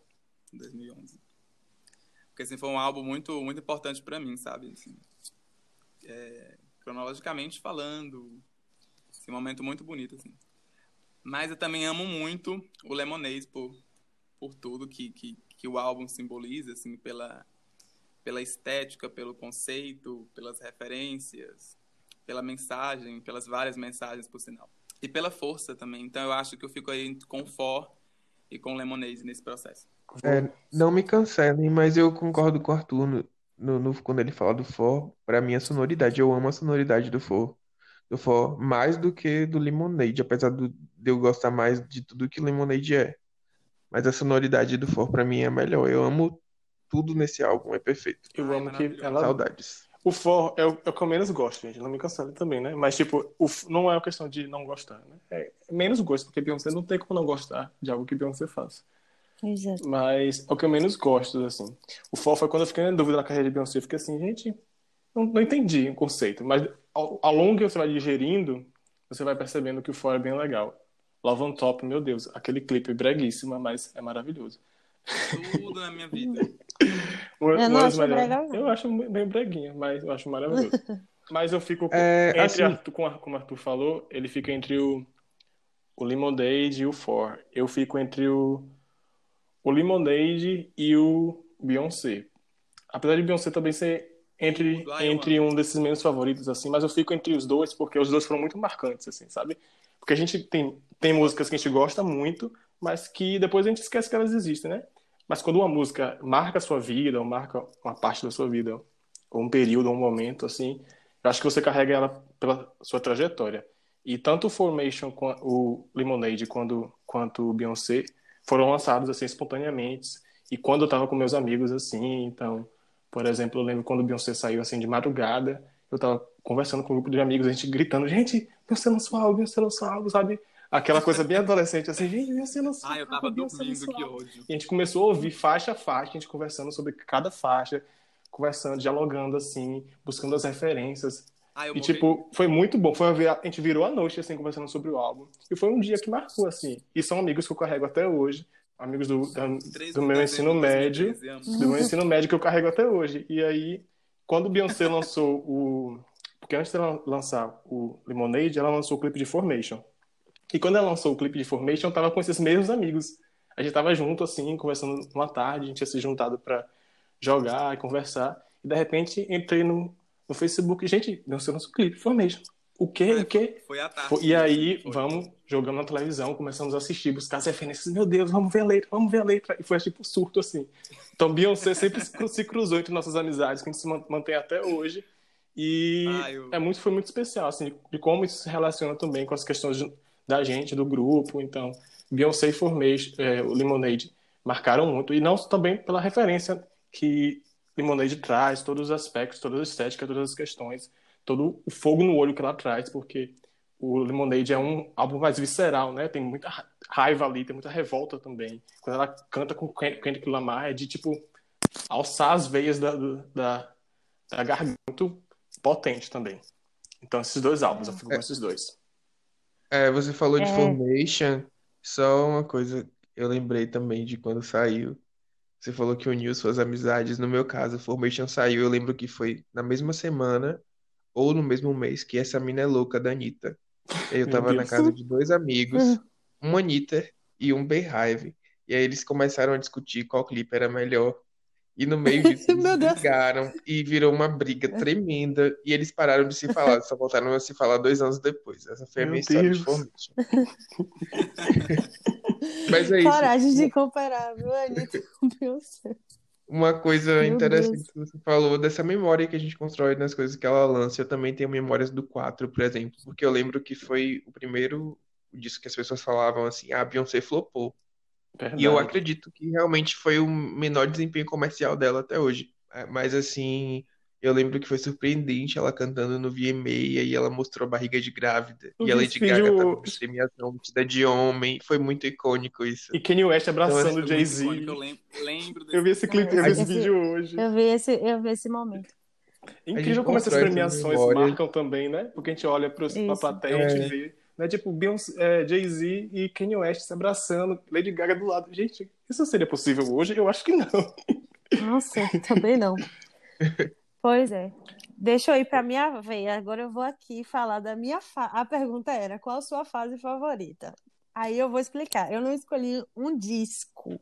2011. Porque, assim, foi um álbum muito, muito importante pra mim, sabe? Assim, é, cronologicamente falando, esse momento muito bonito, assim. Mas eu também amo muito o Lemonade por, por tudo que, que, que o álbum simboliza, assim, pela, pela estética, pelo conceito, pelas referências, pela mensagem, pelas várias mensagens, por sinal. E pela força também. Então eu acho que eu fico aí com For e com Lemonade nesse processo. É, não me cancelem, mas eu concordo com o Arthur no, no- no- quando ele fala do For. Pra mim, a sonoridade, eu amo a sonoridade do For. Do For mais do que do Lemonade, apesar do- de eu gostar mais de tudo que Lemonade é. Mas a sonoridade do For pra mim é melhor. Eu amo tudo nesse álbum, é perfeito. Eu amo que ela. Saudades. O for é o, é o que eu menos gosto, gente. Não me cancele também, né? Mas, tipo, o, não é uma questão de não gostar, né? É menos gosto, porque Beyoncé não tem como não gostar de algo que Beyoncé faz. Exato. Mas é o que eu menos gosto, assim. O for foi quando eu fiquei na dúvida na carreira de Beyoncé. Eu fiquei assim, gente, não, não entendi o conceito. Mas ao, ao longo que você vai digerindo, você vai percebendo que o for é bem legal. Love on Top, meu Deus, aquele clipe é breguíssima, mas é maravilhoso. Tudo na minha vida. <laughs> Eu um não acho melhores- brega, não. Eu acho bem breguinha, mas eu acho maravilhoso. <laughs> mas eu fico com, É, entre assim- Arthur, com Ar- como o Arthur falou, ele fica entre o, o Lemonade e o For. Eu fico entre o, o Lemonade e o Beyoncé. Apesar de Beyoncé também ser entre, eu entre um desses meus favoritos, assim, mas eu fico entre os dois porque os dois foram muito marcantes, assim, sabe? Porque a gente tem, tem músicas que a gente gosta muito, mas que depois a gente esquece que elas existem, né? Mas quando uma música marca a sua vida, ou marca uma parte da sua vida, ou um período, ou um momento, assim, eu acho que você carrega ela pela sua trajetória. E tanto o Formation, o Lemonade, quando, quanto o Beyoncé foram lançados assim espontaneamente. E quando eu tava com meus amigos assim, então, por exemplo, eu lembro quando o Beyoncé saiu assim de madrugada, eu tava conversando com um grupo de amigos, a gente gritando, gente, Beyoncé lançou algo, Beyoncé lançou algo, sabe? Aquela coisa bem adolescente, assim, gente, Beyoncé lançou Ah, eu tava dormindo, que ódio. E a gente começou a ouvir faixa a faixa, a gente conversando sobre cada faixa, conversando, dialogando, assim, buscando as referências. Ah, E, tipo, foi muito bom. Foi uma a gente virou a noite, assim, conversando sobre o álbum. E foi um dia que marcou, assim. E são amigos que eu carrego até hoje. Amigos do, da- 13 do meu ensino médio. 2013, amo. Do meu ensino médio que eu carrego até hoje. E aí, quando o Beyoncé lançou o... Porque antes dela lançar o Lemonade, ela lançou o clipe de Formation. E quando ela lançou o clipe de Formation, eu tava com esses mesmos amigos. A gente tava junto, assim, conversando uma tarde. A gente tinha se juntado pra jogar e conversar. E, de repente, entrei no, no Facebook. Gente, lançou o clipe Formation. O quê? O quê? Foi à tarde. Foi- E aí, Foi. vamos, jogando na televisão, começamos a assistir, buscar as referências. Meu Deus, vamos ver a letra, vamos ver a letra. E foi tipo surto, assim. Então, Beyoncé sempre se cru- se cruzou entre nossas amizades, que a gente se man- mantém até hoje. E Ah, eu- é muito, foi muito especial, assim, de como isso se relaciona também com as questões de- da gente, do grupo. Então, Beyoncé e Formation, é, o Lemonade, marcaram muito. E não também pela referência que Lemonade traz, todos os aspectos, toda a estética, todas as questões, todo o fogo no olho que ela traz, porque o Lemonade é um álbum mais visceral, né? Tem muita ra- raiva ali, tem muita revolta também. Quando ela canta com Ken- Kendrick Lamar, é de, tipo, alçar as veias da, da, da garganta. Potente também. Então, esses dois álbuns, eu fico com esses dois. É, você falou de É. Formation, só uma coisa, eu lembrei também de quando saiu. Você falou que uniu suas amizades. No meu caso, Formation saiu, eu lembro que foi na mesma semana ou no mesmo mês que essa mina é louca da Anitta. E aí eu Meu tava na Deus. casa de dois amigos, um Anitta e um Beehive. E aí eles começaram a discutir qual clipe era melhor. E no meio disso <laughs> eles Meu brigaram e virou uma briga tremenda. E eles pararam de se falar, só voltaram a se falar dois anos depois. Essa foi a Meu minha história de. Formation. <laughs> Mas é isso. Coragem de comparar, viu, Anitta <laughs> com Beyoncé. Uma coisa Meu interessante Deus. que você falou dessa memória que a gente constrói nas coisas que ela lança. Eu também tenho memórias do 4, por exemplo, porque eu lembro que foi o primeiro disco que as pessoas falavam assim: ah, Beyoncé flopou. E eu Verdade. acredito que realmente foi o menor desempenho comercial dela até hoje. É, Mas assim, eu lembro que foi surpreendente ela cantando no VMA, e aí ela mostrou a barriga de grávida. Eu E a Lady Gaga tava na premiação vestida de homem. Foi muito icônico isso. E Kanye West abraçando Então, o Jay-Z. Eu lembro, Eu vi esse clipe, eu vi esse vídeo hoje. Eu vi esse, eu vi esse momento. Incrível como essas premiações marcam também, né? Porque a gente olha para a plateia e a É. gente vê, né? Tipo, Beyoncé, é, Jay-Z e Kanye West se abraçando, Lady Gaga do lado. Gente, isso seria possível hoje? Eu acho que não. Sei, também não. Pois é. Deixa eu ir para minha vez. Agora eu vou aqui falar da minha fase. A pergunta era: qual a sua fase favorita? Aí eu vou explicar. Eu não escolhi um disco.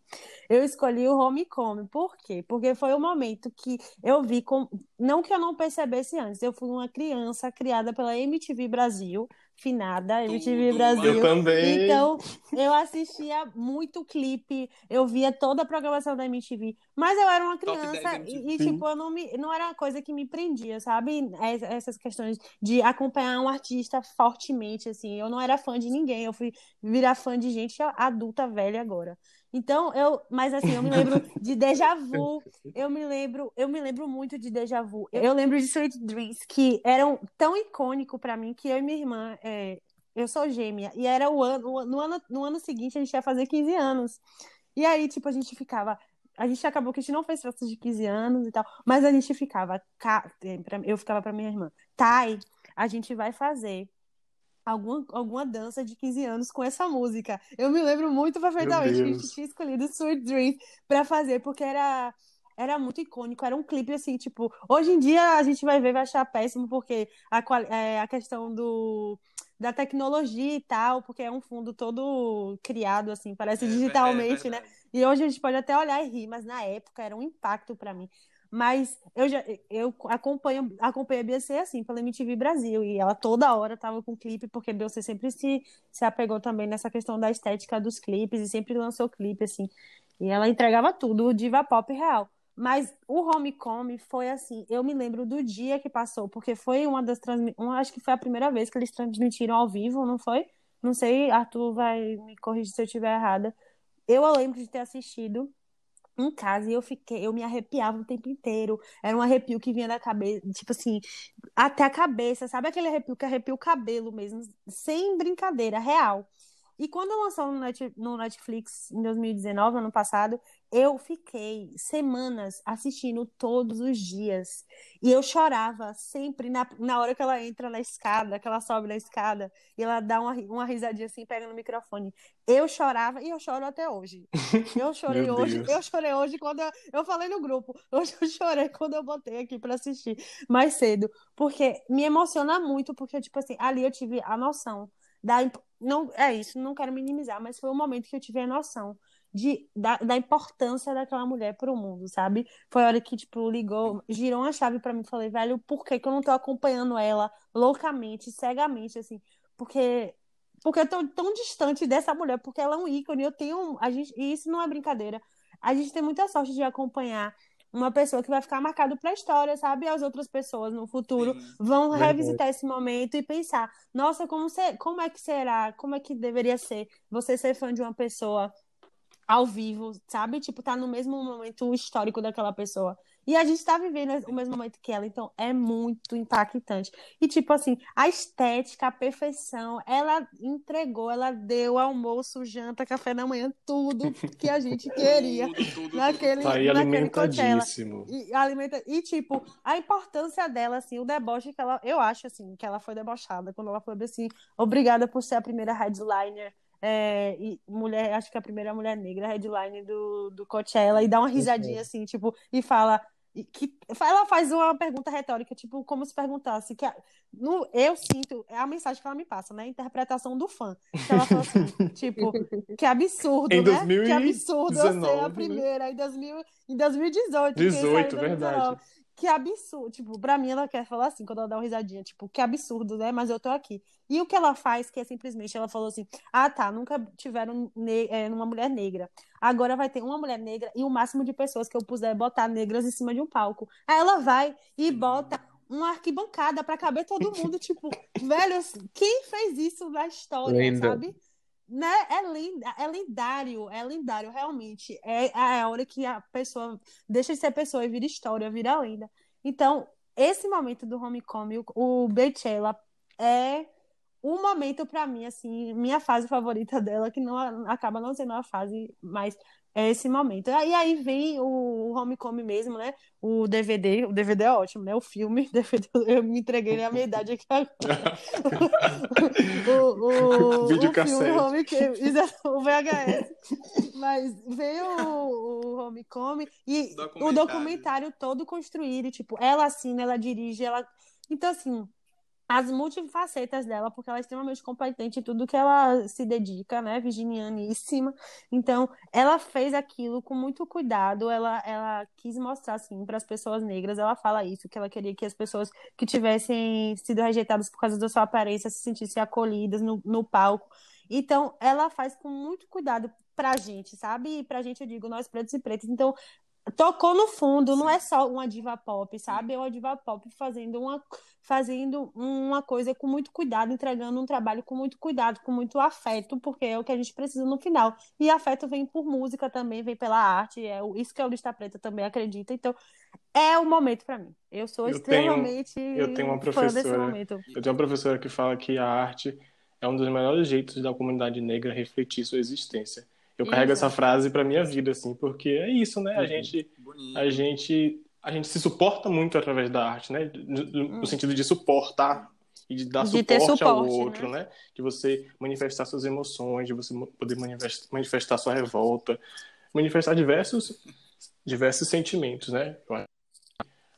Eu escolhi o Homecoming. Por quê? Porque foi o momento que eu vi com não que eu não percebesse antes. Eu fui uma criança criada pela MTV Brasil, finada MTV Brasil. Eu também. Então, eu assistia muito clipe, eu via toda a programação da MTV, mas eu era uma criança 10 e, e, tipo, eu não, me, não era uma coisa que me prendia, sabe? Es- Essas questões de acompanhar um artista fortemente, assim. Eu não era fã de ninguém, eu fui virar fã de gente adulta, velha agora. Então, eu, mas assim, eu me lembro <laughs> de Deja Vu, eu me lembro, eu me lembro muito de Deja Vu. Eu lembro de Sweet Dreams, que eram tão icônico pra mim que eu e minha irmã, é, eu sou gêmea, e era o ano, no ano, no ano seguinte a gente ia fazer 15 anos. E aí, tipo, a gente ficava. A gente acabou que a gente não fez festa de 15 anos e tal, mas a gente ficava. ca- pra- Eu ficava pra minha irmã, Thay, a gente vai fazer alguma, alguma dança de 15 anos com essa música. Eu me lembro muito perfeitamente que a gente tinha escolhido Sweet Dream pra fazer, porque era. Era muito icônico, era um clipe assim, tipo, hoje em dia a gente vai ver vai achar péssimo, porque a, é, a questão do, da tecnologia e tal, porque é um fundo todo criado, assim, parece É, é digitalmente, né? E hoje a gente pode até olhar e rir, mas na época era um impacto pra mim. Mas eu já eu acompanho, acompanho a Beyoncé assim, pela MTV Brasil, e ela toda hora tava com clipe, porque Beyoncé sempre se, se apegou também nessa questão da estética dos clipes, e sempre lançou clipe, assim. E ela entregava tudo, o diva pop real. Mas o Homecoming foi assim, eu me lembro do dia que passou, porque foi uma das transmissões, acho que foi a primeira vez que eles transmitiram ao vivo, não foi? Não sei, Arthur vai me corrigir se eu estiver errada. Eu lembro de ter assistido em casa e eu fiquei, eu me arrepiava o tempo inteiro. Era um arrepio que vinha da cabeça, tipo assim, até a cabeça, sabe aquele arrepio que arrepia o cabelo mesmo, sem brincadeira, real. E quando lançou no Netflix em 2019, ano passado, eu fiquei semanas assistindo todos os dias. E eu chorava sempre na, na hora que ela entra na escada, que ela sobe na escada, e ela dá uma, uma risadinha assim, pega no microfone. Eu chorava e eu choro até hoje. Eu <laughs> chorei hoje, eu chorei hoje quando eu, eu falei no grupo. <laughs> Hoje eu chorei quando eu botei aqui para assistir mais cedo. Porque me emociona muito, porque, tipo assim, ali eu tive a noção da, não é isso, não quero minimizar, mas foi o momento que eu tive a noção de, da, da importância daquela mulher para o mundo, sabe? Foi a hora que, tipo, ligou, girou uma chave para mim e falei, velho, por que, que eu não tô acompanhando ela loucamente, cegamente, assim? Porque porque eu tô tão distante dessa mulher, porque ela é um ícone, eu tenho, a gente, e isso não é brincadeira. A gente tem muita sorte de acompanhar uma pessoa que vai ficar marcado para a história, sabe? E as outras pessoas no futuro Sim. vão revisitar esse momento e pensar: nossa, como, ser, como é que será? Como é que deveria ser você ser fã de uma pessoa ao vivo, sabe? Tipo, tá no mesmo momento histórico daquela pessoa. E a gente tá vivendo o mesmo momento que ela, então é muito impactante. E, tipo assim, a estética, a perfeição, ela entregou, ela deu almoço, janta, café da manhã, tudo que a gente <laughs> queria tudo, tudo, naquele, tá aí alimentadíssimo. E, alimenta... e, tipo, a importância dela, assim, o deboche que ela. Eu acho, assim, que ela foi debochada quando ela falou assim: obrigada por ser a primeira headliner é, e mulher, acho que a primeira mulher negra headline do, do Coachella, e dá uma risadinha assim, tipo, e fala. Que, ela faz uma pergunta retórica, tipo, como se perguntasse que a, no, eu sinto, é a mensagem que ela me passa, né? A interpretação do fã. Que ela fala assim, <laughs> tipo, <laughs> que absurdo, em né? 2019, que absurdo eu ser a né? primeira né? em, 2000, em 2018. 18, verdade que absurdo. Tipo, pra mim ela quer falar assim, quando ela dá uma risadinha, tipo, que absurdo, né? Mas eu tô aqui. E o que ela faz, que é simplesmente, ela falou assim: ah, tá, nunca tiveram é, uma mulher negra. Agora vai ter uma mulher negra e o máximo de pessoas que eu puder botar negras em cima de um palco. Aí ela vai e bota uma arquibancada para caber todo mundo, tipo, velho, quem fez isso na história, Linda. sabe? Né? É, lindo, é lendário, é lendário, realmente. É, é a hora que a pessoa deixa de ser pessoa e vira história, vira lenda. Então, esse momento do Homecoming, o, o Beychella é um momento para mim, assim, minha fase favorita <laughs> dela, que não acaba não sendo uma fase mais é esse momento. E aí vem o Homecoming mesmo, né? O DVD, o DVD é ótimo, né? O filme, <laughs> DVD, eu me entreguei na minha idade aqui agora. <laughs> o, o, Videocassete. O, o VHS. Mas veio o, o Homecoming e documentário. o documentário todo construído, tipo, ela assina, ela dirige, ela... Então, assim, as multifacetas dela, porque ela é extremamente competente em tudo que ela se dedica, né? Virginianíssima. Então, ela fez aquilo com muito cuidado. Ela, ela quis mostrar, assim, para as pessoas negras. Ela fala isso, que ela queria que as pessoas que tivessem sido rejeitadas por causa da sua aparência se sentissem acolhidas no, no palco. Então, ela faz com muito cuidado pra gente, sabe? E pra gente, eu digo, nós pretos e pretas. Então, tocou no fundo, não é só uma diva pop, sabe? É uma diva pop fazendo uma, fazendo uma coisa com muito cuidado, entregando um trabalho com muito cuidado, com muito afeto, porque é o que a gente precisa no final. E afeto vem por música também, vem pela arte, é isso que é o Lista Preta também acredita. Então, é o momento para mim. Eu sou eu extremamente tenho, eu tenho uma professora, Eu tenho uma professora que fala que a arte é um dos melhores jeitos da comunidade negra refletir sua existência. Eu carrego essa frase para minha vida, assim, porque é isso, né? A gente, a gente, a gente se suporta muito através da arte, né? No, hum. sentido de suportar e de dar de suporte, suporte, ao outro, né? né? De você manifestar suas emoções, de você poder manifestar sua revolta, manifestar diversos, diversos sentimentos, né?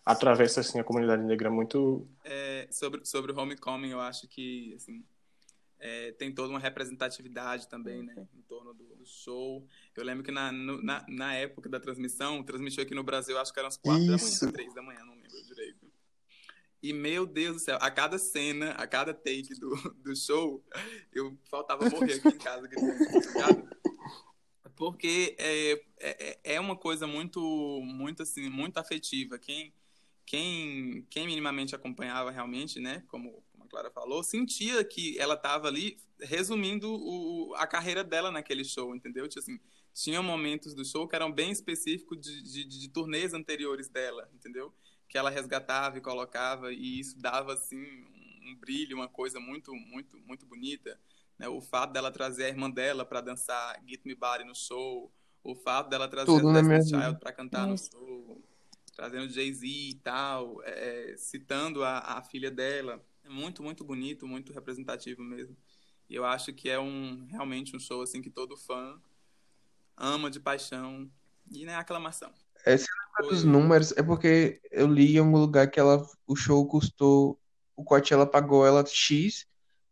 Atravessa assim a comunidade negra muito. É, sobre sobre o homecoming, eu acho que assim, é, tem toda uma representatividade também, né, em torno do, do show. Eu lembro que na, no, na, na, época da transmissão, transmitiu aqui no Brasil, acho que eram as quatro Isso. da manhã, três da manhã, não lembro direito. E, meu Deus do céu, a cada cena, a cada take do, do show, eu faltava morrer aqui em casa, gritando, porque é, é, é uma coisa muito, muito assim, muito afetiva. Quem, quem, quem minimamente acompanhava realmente, né, como, Clara falou, sentia que ela estava ali resumindo o, a carreira dela naquele show, entendeu? Tipo assim, tinha momentos do show que eram bem específicos de, de, de turnês anteriores dela, entendeu? Que ela resgatava e colocava e isso dava assim um, um brilho, uma coisa muito, muito, muito bonita. Né? O fato dela trazer a irmã dela para dançar Get Me Body no show, o fato dela trazer Tudo a na Destiny's minha Child para cantar no Isso. show, trazendo Jay-Z e tal, é, citando a, a filha dela. É muito, muito bonito, muito representativo mesmo. E eu acho que é um realmente um show assim que todo fã ama de paixão e né, aclamação. É, você lembra dos Foi- números? É porque eu li em algum lugar que ela, o show custou, o Coachella pagou ela X,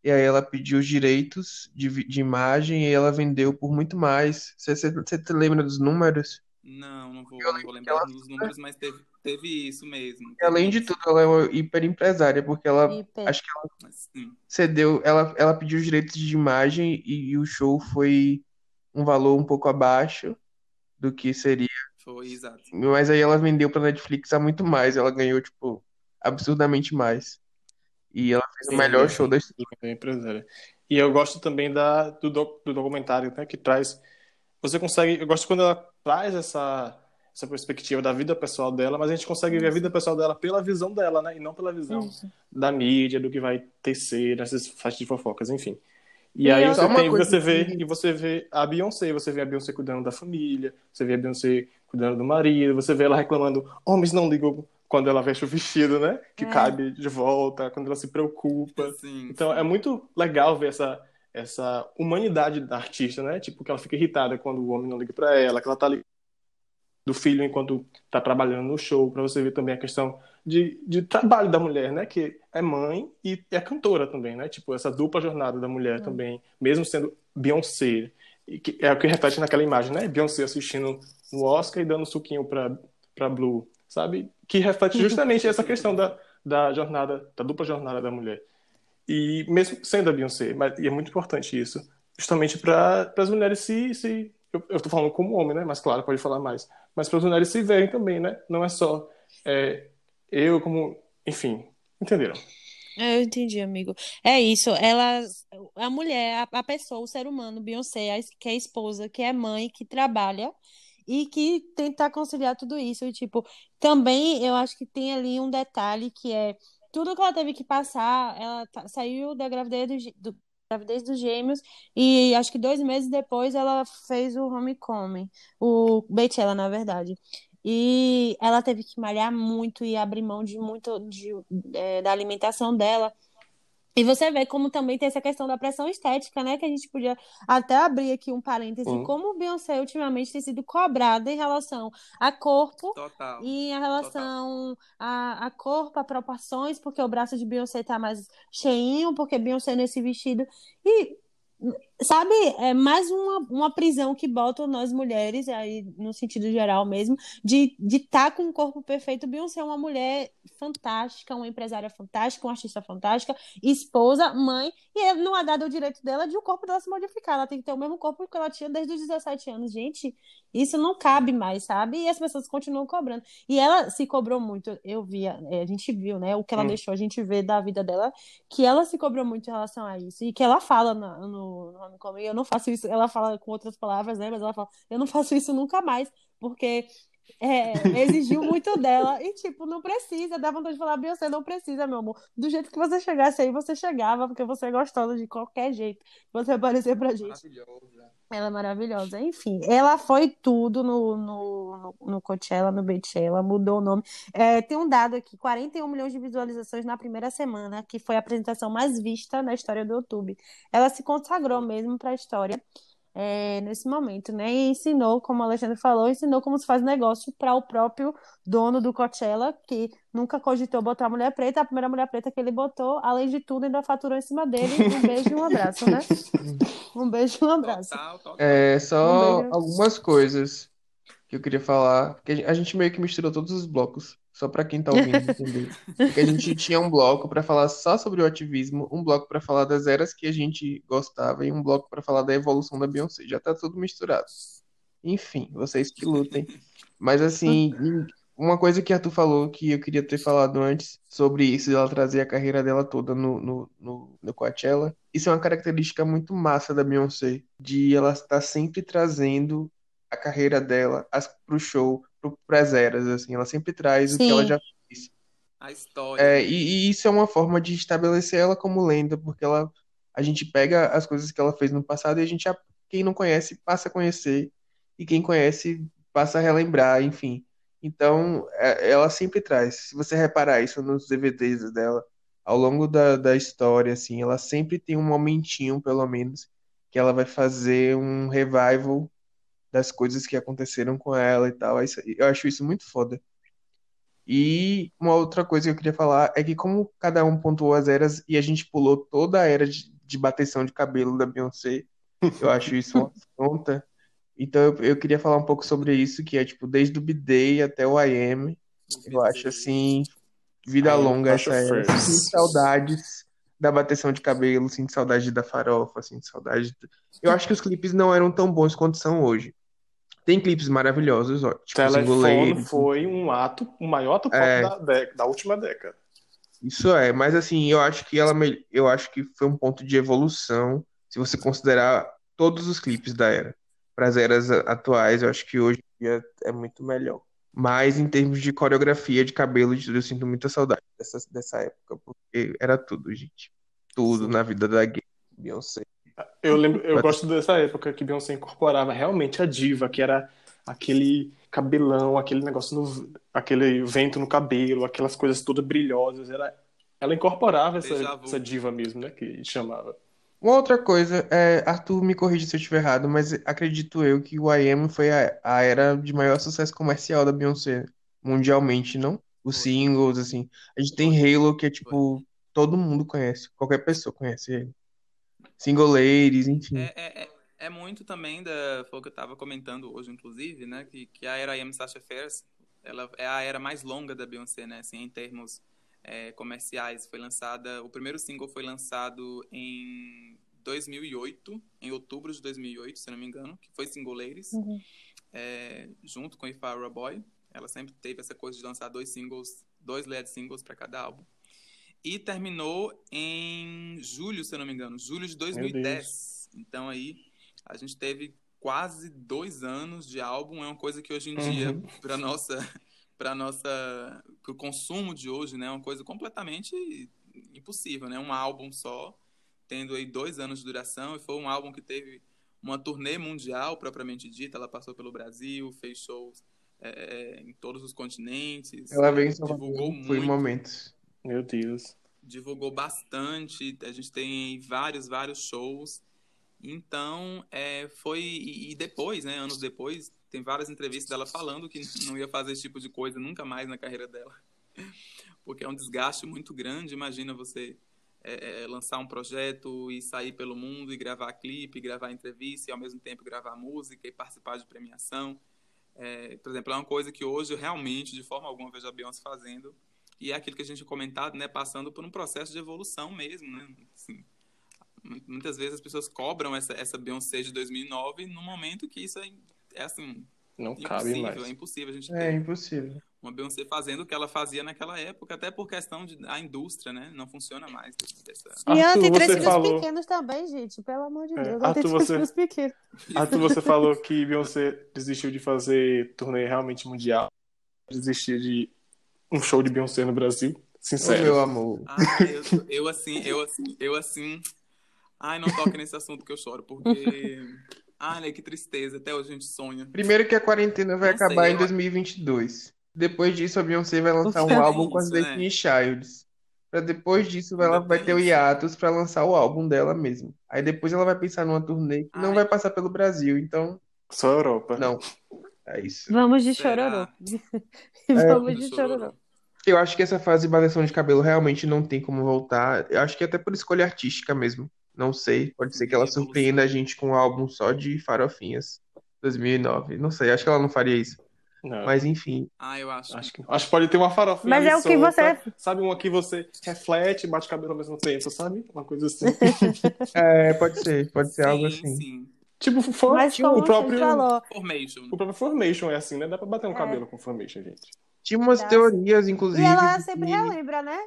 e aí ela pediu os direitos de, de imagem e ela vendeu por muito mais. Você, você, você lembra dos números? Não, não vou, não vou lembrar ela- dos números, mas teve, teve isso mesmo. E além de teve tudo, ela é uma hiper empresária, porque ela, Hiper. acho que ela isso. Sim. cedeu, ela, ela pediu os direitos de imagem e, e o show foi um valor um pouco abaixo do que seria. Foi exato. Mas aí ela vendeu pra Netflix a muito mais, ela ganhou, tipo, absurdamente mais. E ela fez o Sim, melhor sim, show da história. é empresária. E eu gosto também da, do, doc- do documentário, né, que traz. Você consegue. Eu gosto quando ela traz essa, essa perspectiva da vida pessoal dela, mas a gente consegue ver a vida pessoal dela pela visão dela, né? E não pela visão Isso. da mídia, do que vai tecer nessas faixas de fofocas, enfim. E E aí você tem, você vê, que- e você vê a Beyoncé, você vê a Beyoncé cuidando da família, você vê a Beyoncé cuidando do marido, você vê ela reclamando, homens não ligam quando ela veste o vestido, né? Que É. cabe de volta, quando ela se preocupa. Sim, Então é muito legal ver essa, essa humanidade da artista, né? Tipo, que ela fica irritada quando o homem não liga pra ela, que ela tá ali do filho enquanto tá trabalhando no show, pra você ver também a questão de, de trabalho da mulher, né? Que é mãe e é cantora também, né? Tipo, essa dupla jornada da mulher também, mesmo sendo Beyoncé. Que é o que reflete naquela imagem, né? Beyoncé assistindo no Oscar e dando suquinho pra, pra Blue, sabe? Que reflete <laughs> justamente essa questão da, da jornada, da dupla jornada da mulher. E mesmo sendo a Beyoncé, mas, e é muito importante isso, justamente para as mulheres se, se eu, tô falando como homem, né? Mas claro, pode falar mais. Mas para as mulheres se verem também, né? Não é só é, eu como, enfim, entenderam? É, Eu entendi, amigo. É isso, ela, a mulher, a, a pessoa, o ser humano, Beyoncé, a que é esposa, que é mãe, que trabalha e que tenta conciliar tudo isso. E, tipo, também eu acho que tem ali um detalhe que é tudo que ela teve que passar, ela saiu da gravidez, do, do- gravidez dos gêmeos e acho que dois meses depois ela fez o Homecoming, o Beychella, na verdade. E ela teve que malhar muito e abrir mão de muito de, é, da alimentação dela. E você vê como também tem essa questão da pressão estética, né? Que a gente podia até abrir aqui um parêntese, Uhum. como o Beyoncé ultimamente tem sido cobrada em relação a corpo Total. e em relação a, a corpo, a proporções, porque o braço de Beyoncé tá mais cheinho, porque Beyoncé nesse vestido. E, sabe, é mais uma, uma prisão que botam nós mulheres, aí no sentido geral mesmo, de estar de tá com um corpo perfeito. Beyoncé é uma mulher fantástica, uma empresária fantástica, uma artista fantástica, esposa, mãe, e não é dado o direito dela de o corpo dela se modificar. Ela tem que ter o mesmo corpo que ela tinha desde os 17 anos. Gente, isso não cabe mais, sabe? E as pessoas continuam cobrando. E ela se cobrou muito, eu via, é, a gente viu, né? O que ela Hum. deixou a gente ver da vida dela, que ela se cobrou muito em relação a isso. E que ela fala na- no, Homecoming, eu não faço isso, ela fala com outras palavras, né? Mas ela fala, eu não faço isso nunca mais, porque é, exigiu muito dela. E, tipo, não precisa. Dá vontade de falar, Beyoncé, não precisa, meu amor. Do jeito que você chegasse aí, você chegava, porque você é gostosa de qualquer jeito. Você aparecer pra gente. Maravilhosa. Ela é maravilhosa. Enfim, ela foi tudo no, no, no, no Coachella, no Beychella, mudou o nome. É, tem um dado aqui, 41 milhões de visualizações na primeira semana, que foi a apresentação mais vista na história do YouTube. Ela se consagrou mesmo para a história é, nesse momento, né? E ensinou, como o Alexandre falou, ensinou como se faz negócio para o próprio dono do Coachella, que nunca cogitou botar a mulher preta. A primeira mulher preta que ele botou, além de tudo, ainda faturou em cima dele. Um beijo e um abraço, né? <laughs> Um beijo e um abraço. Total, total. É, Um só beijo. algumas coisas que eu queria falar, porque a gente meio que misturou todos os blocos, só pra quem tá ouvindo entender. Porque a gente tinha um bloco pra falar só sobre o ativismo, um bloco pra falar das eras que a gente gostava e um bloco pra falar da evolução da Beyoncé. Já tá tudo misturado. Enfim, vocês que lutem. Mas assim, uma coisa que a Arthur falou que eu queria ter falado antes sobre isso, ela trazer a carreira dela toda no, no, no, no Coachella. Isso é uma característica muito massa da Beyoncé, de ela estar sempre trazendo a carreira dela as, pro show, pro, pras eras, assim. Ela sempre traz o que ela Sim. já fez. A história. É, né? e, e isso é uma forma de estabelecer ela como lenda, porque ela, a gente pega as coisas que ela fez no passado e a gente, quem não conhece, passa a conhecer, e quem conhece passa a relembrar, enfim. Então, é- ela sempre traz. Se você reparar isso nos DVDs dela, ao longo da, da história, assim, ela sempre tem um momentinho, pelo menos, que ela vai fazer um revival das coisas que aconteceram com ela e tal. Isso- Eu acho isso muito foda. E uma outra coisa que eu queria falar é que como cada um pontuou as eras e a gente pulou toda a era de, de bateção de cabelo da Beyoncé, eu <laughs> acho isso uma afronta. Então eu, eu queria falar um pouco sobre isso, que é tipo desde o B-Day até o IM. Eu acho assim, vida longa essa era. Sinto saudades da bateção de cabelo, sinto saudade da farofa, sinto saudade. Eu acho que os clipes não eram tão bons quanto são hoje. Tem clipes maravilhosos, ó, tipo Telefone Single foi um ato, o maior ato É. da, da última década. Isso é, mas assim, eu acho que ela eu acho que foi um ponto de evolução, se você considerar todos os clipes da era. Para as eras atuais, eu acho que hoje em dia é muito melhor. Mas em termos de coreografia, de cabelo, de tudo, eu sinto muita saudade dessa, dessa época, porque era tudo, gente. Tudo na vida da gay, Beyoncé. Eu lembro, eu gosto dessa época que Beyoncé incorporava realmente a diva, que era aquele cabelão, aquele negócio no, aquele vento no cabelo, aquelas coisas todas brilhosas. Era, ela incorporava essa, essa diva mesmo, né? Que chamava. Uma outra coisa, é, Arthur, me corrige se eu estiver errado, mas acredito eu que o IM foi a, a era de maior sucesso comercial da Beyoncé, mundialmente, não? Os Foi. singles, assim. A gente tem Halo, que é tipo, todo mundo conhece, qualquer pessoa conhece Halo. Single Ladies, enfim. É, é, é, é muito também da. Foi o que eu estava comentando hoje, inclusive, né? Que, que a era IM Sasha Fierce ela é a era mais longa da Beyoncé, né? Assim, em termos é, comerciais. Foi lançada. O primeiro single foi lançado em 2008, em outubro de 2008, se não me engano, que foi Single Ladies, Uhum. é, junto com If I Were a Boy. Ela sempre teve essa coisa de lançar dois singles, dois lead singles para cada álbum. E terminou em julho, se eu não me engano, julho de 2010. Então aí a gente teve quase dois anos de álbum. É uma coisa que hoje em dia, Uhum. para nossa, para nossa, pro consumo de hoje, né, é uma coisa completamente impossível, né? Um álbum só, tendo aí dois anos de duração. E foi um álbum que teve uma turnê mundial propriamente dita. Ela passou pelo Brasil, fez shows é, em todos os continentes. Ela veio em divulgou Salvador, foi muito momentos. Meu Deus. divulgou bastante. A gente tem vários, vários shows. Então, é, foi. E depois, né? Anos depois, tem várias entrevistas dela falando que não ia fazer esse tipo de coisa nunca mais na carreira dela. <laughs> Porque é um desgaste muito grande. Imagina você é, é, lançar um projeto e sair pelo mundo e gravar clipe, gravar entrevista e ao mesmo tempo gravar música e participar de premiação. É, por exemplo, é uma coisa que hoje eu realmente, de forma alguma, vejo a Beyoncé fazendo. E é aquilo que a gente tinha comentado, né? Passando por um processo de evolução mesmo, né? Assim, mu- muitas vezes as pessoas cobram essa, essa Beyoncé de 2009 no momento que isso é, é assim, Não cabe impossível. mais. É impossível a gente É ter impossível. uma Beyoncé fazendo o que ela fazia naquela época, até por questão de a indústria, né? Não funciona mais dessa, E ela Arthur, tem três filhos falou- pequenos também, gente. Pelo amor de É, Deus. Ela tem Arthur, três você- filhos pequenos. Arthur, você falou que Beyoncé desistiu de fazer turnê realmente mundial. Desistiu de um show de Beyoncé no Brasil. Sincero. meu amor. Ah, eu, eu assim, eu assim, eu assim. Ai, não toque nesse assunto que eu choro, porque. Ai, que tristeza. Até hoje a gente sonha. Primeiro que a quarentena vai Não sei, acabar em eu- 2022. Depois disso, a Beyoncé vai lançar um álbum com as né? Destiny Childs. Pra depois disso, ela vai ter o hiatus pra lançar o álbum dela mesmo. Aí depois ela vai pensar numa turnê que não Ai. vai passar pelo Brasil. Então, Só Europa. não. É isso. Vamos de Será? chororô. É. <laughs> Vamos de chororô. Eu acho que essa fase de bateção de cabelo realmente não tem como voltar. Eu acho que é até por escolha artística mesmo. Não sei. Pode ser que ela Evolução. surpreenda a gente com um álbum só de farofinhas. 2009. Não sei. Acho que ela não faria isso. Não. Mas enfim. Ah, eu acho. Acho que, acho que pode ter uma farofinha Mas ali é o que solta, você- Sabe uma que você reflete e bate cabelo ao mesmo tempo, sabe? Uma coisa assim. <laughs> É, pode ser. Pode ser algo Sim, assim. sim. Tipo, for, Mas como o próprio, falou, Formation. o próprio Formation é assim, né? Dá pra bater um É. cabelo com Formation, gente. Tinha umas teorias, e inclusive, ela de sempre que... relembra, né?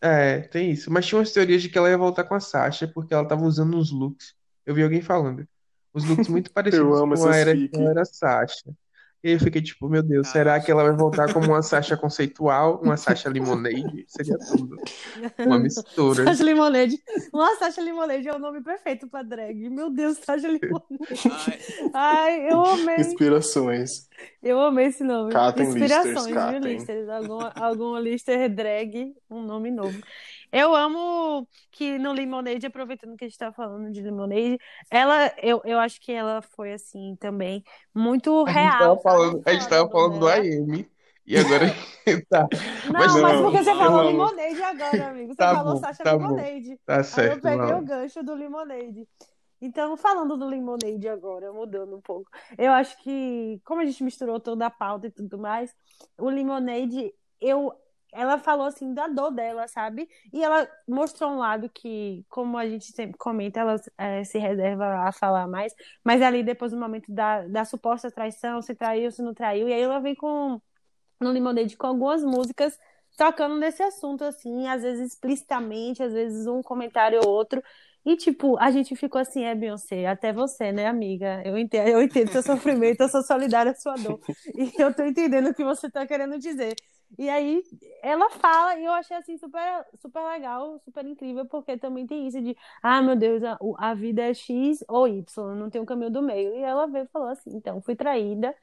É, tem isso. Mas tinha umas teorias de que ela ia voltar com a Sasha, porque ela tava usando uns looks. Eu vi alguém falando. Uns looks muito <laughs> parecidos com a era, a era Sasha. E eu fiquei tipo, meu Deus, será que ela vai voltar como uma Sasha conceitual, uma Sasha Lemonade? Seria tudo. Uma <laughs> mistura. Sasha Limonade. Uma Sasha Limonade é o nome perfeito pra drag. Meu Deus, Sasha Limonade. Ai, eu amei. Inspirações. Eu amei esse nome. Catem Inspirações, listers, viu, listers? Alguma, alguma lister drag, um nome novo. Eu amo que no Lemonade, aproveitando que a gente tá falando de Lemonade, ela, eu, eu acho que ela foi assim também, muito real. a gente Fora tava do falando do. AM. E agora tá, Não, Mas mas, não, porque você falou amo. Lemonade agora, amigo. Você Tá falou bom, Sasha tá bom. Lemonade. tá Aí eu certo, peguei Laura. o gancho do Lemonade. Então, falando do Lemonade agora, mudando um pouco, eu acho que, como a gente misturou toda a pauta e tudo mais, o Lemonade, eu, ela falou assim da dor dela, sabe? E ela mostrou um lado que, como a gente sempre comenta, ela eh, se reserva a falar mais, mas ali depois do momento da, da suposta traição, se traiu, se não traiu, e aí ela vem com no Lemonade com algumas músicas tocando nesse assunto, assim, às vezes explicitamente, às vezes um comentário ou outro. E, tipo, a gente ficou assim, é, Beyoncé, até você, né, amiga? Eu entendo, eu entendo seu sofrimento, eu sou solidária à sua dor. <laughs> E eu tô entendendo o que você tá querendo dizer. E aí, ela fala, e eu achei, assim, super, super legal, super incrível, porque também tem isso de, ah, meu Deus, a, o- a vida é X ou Y, não tem um caminho do meio. E ela veio e falou assim, então, fui traída,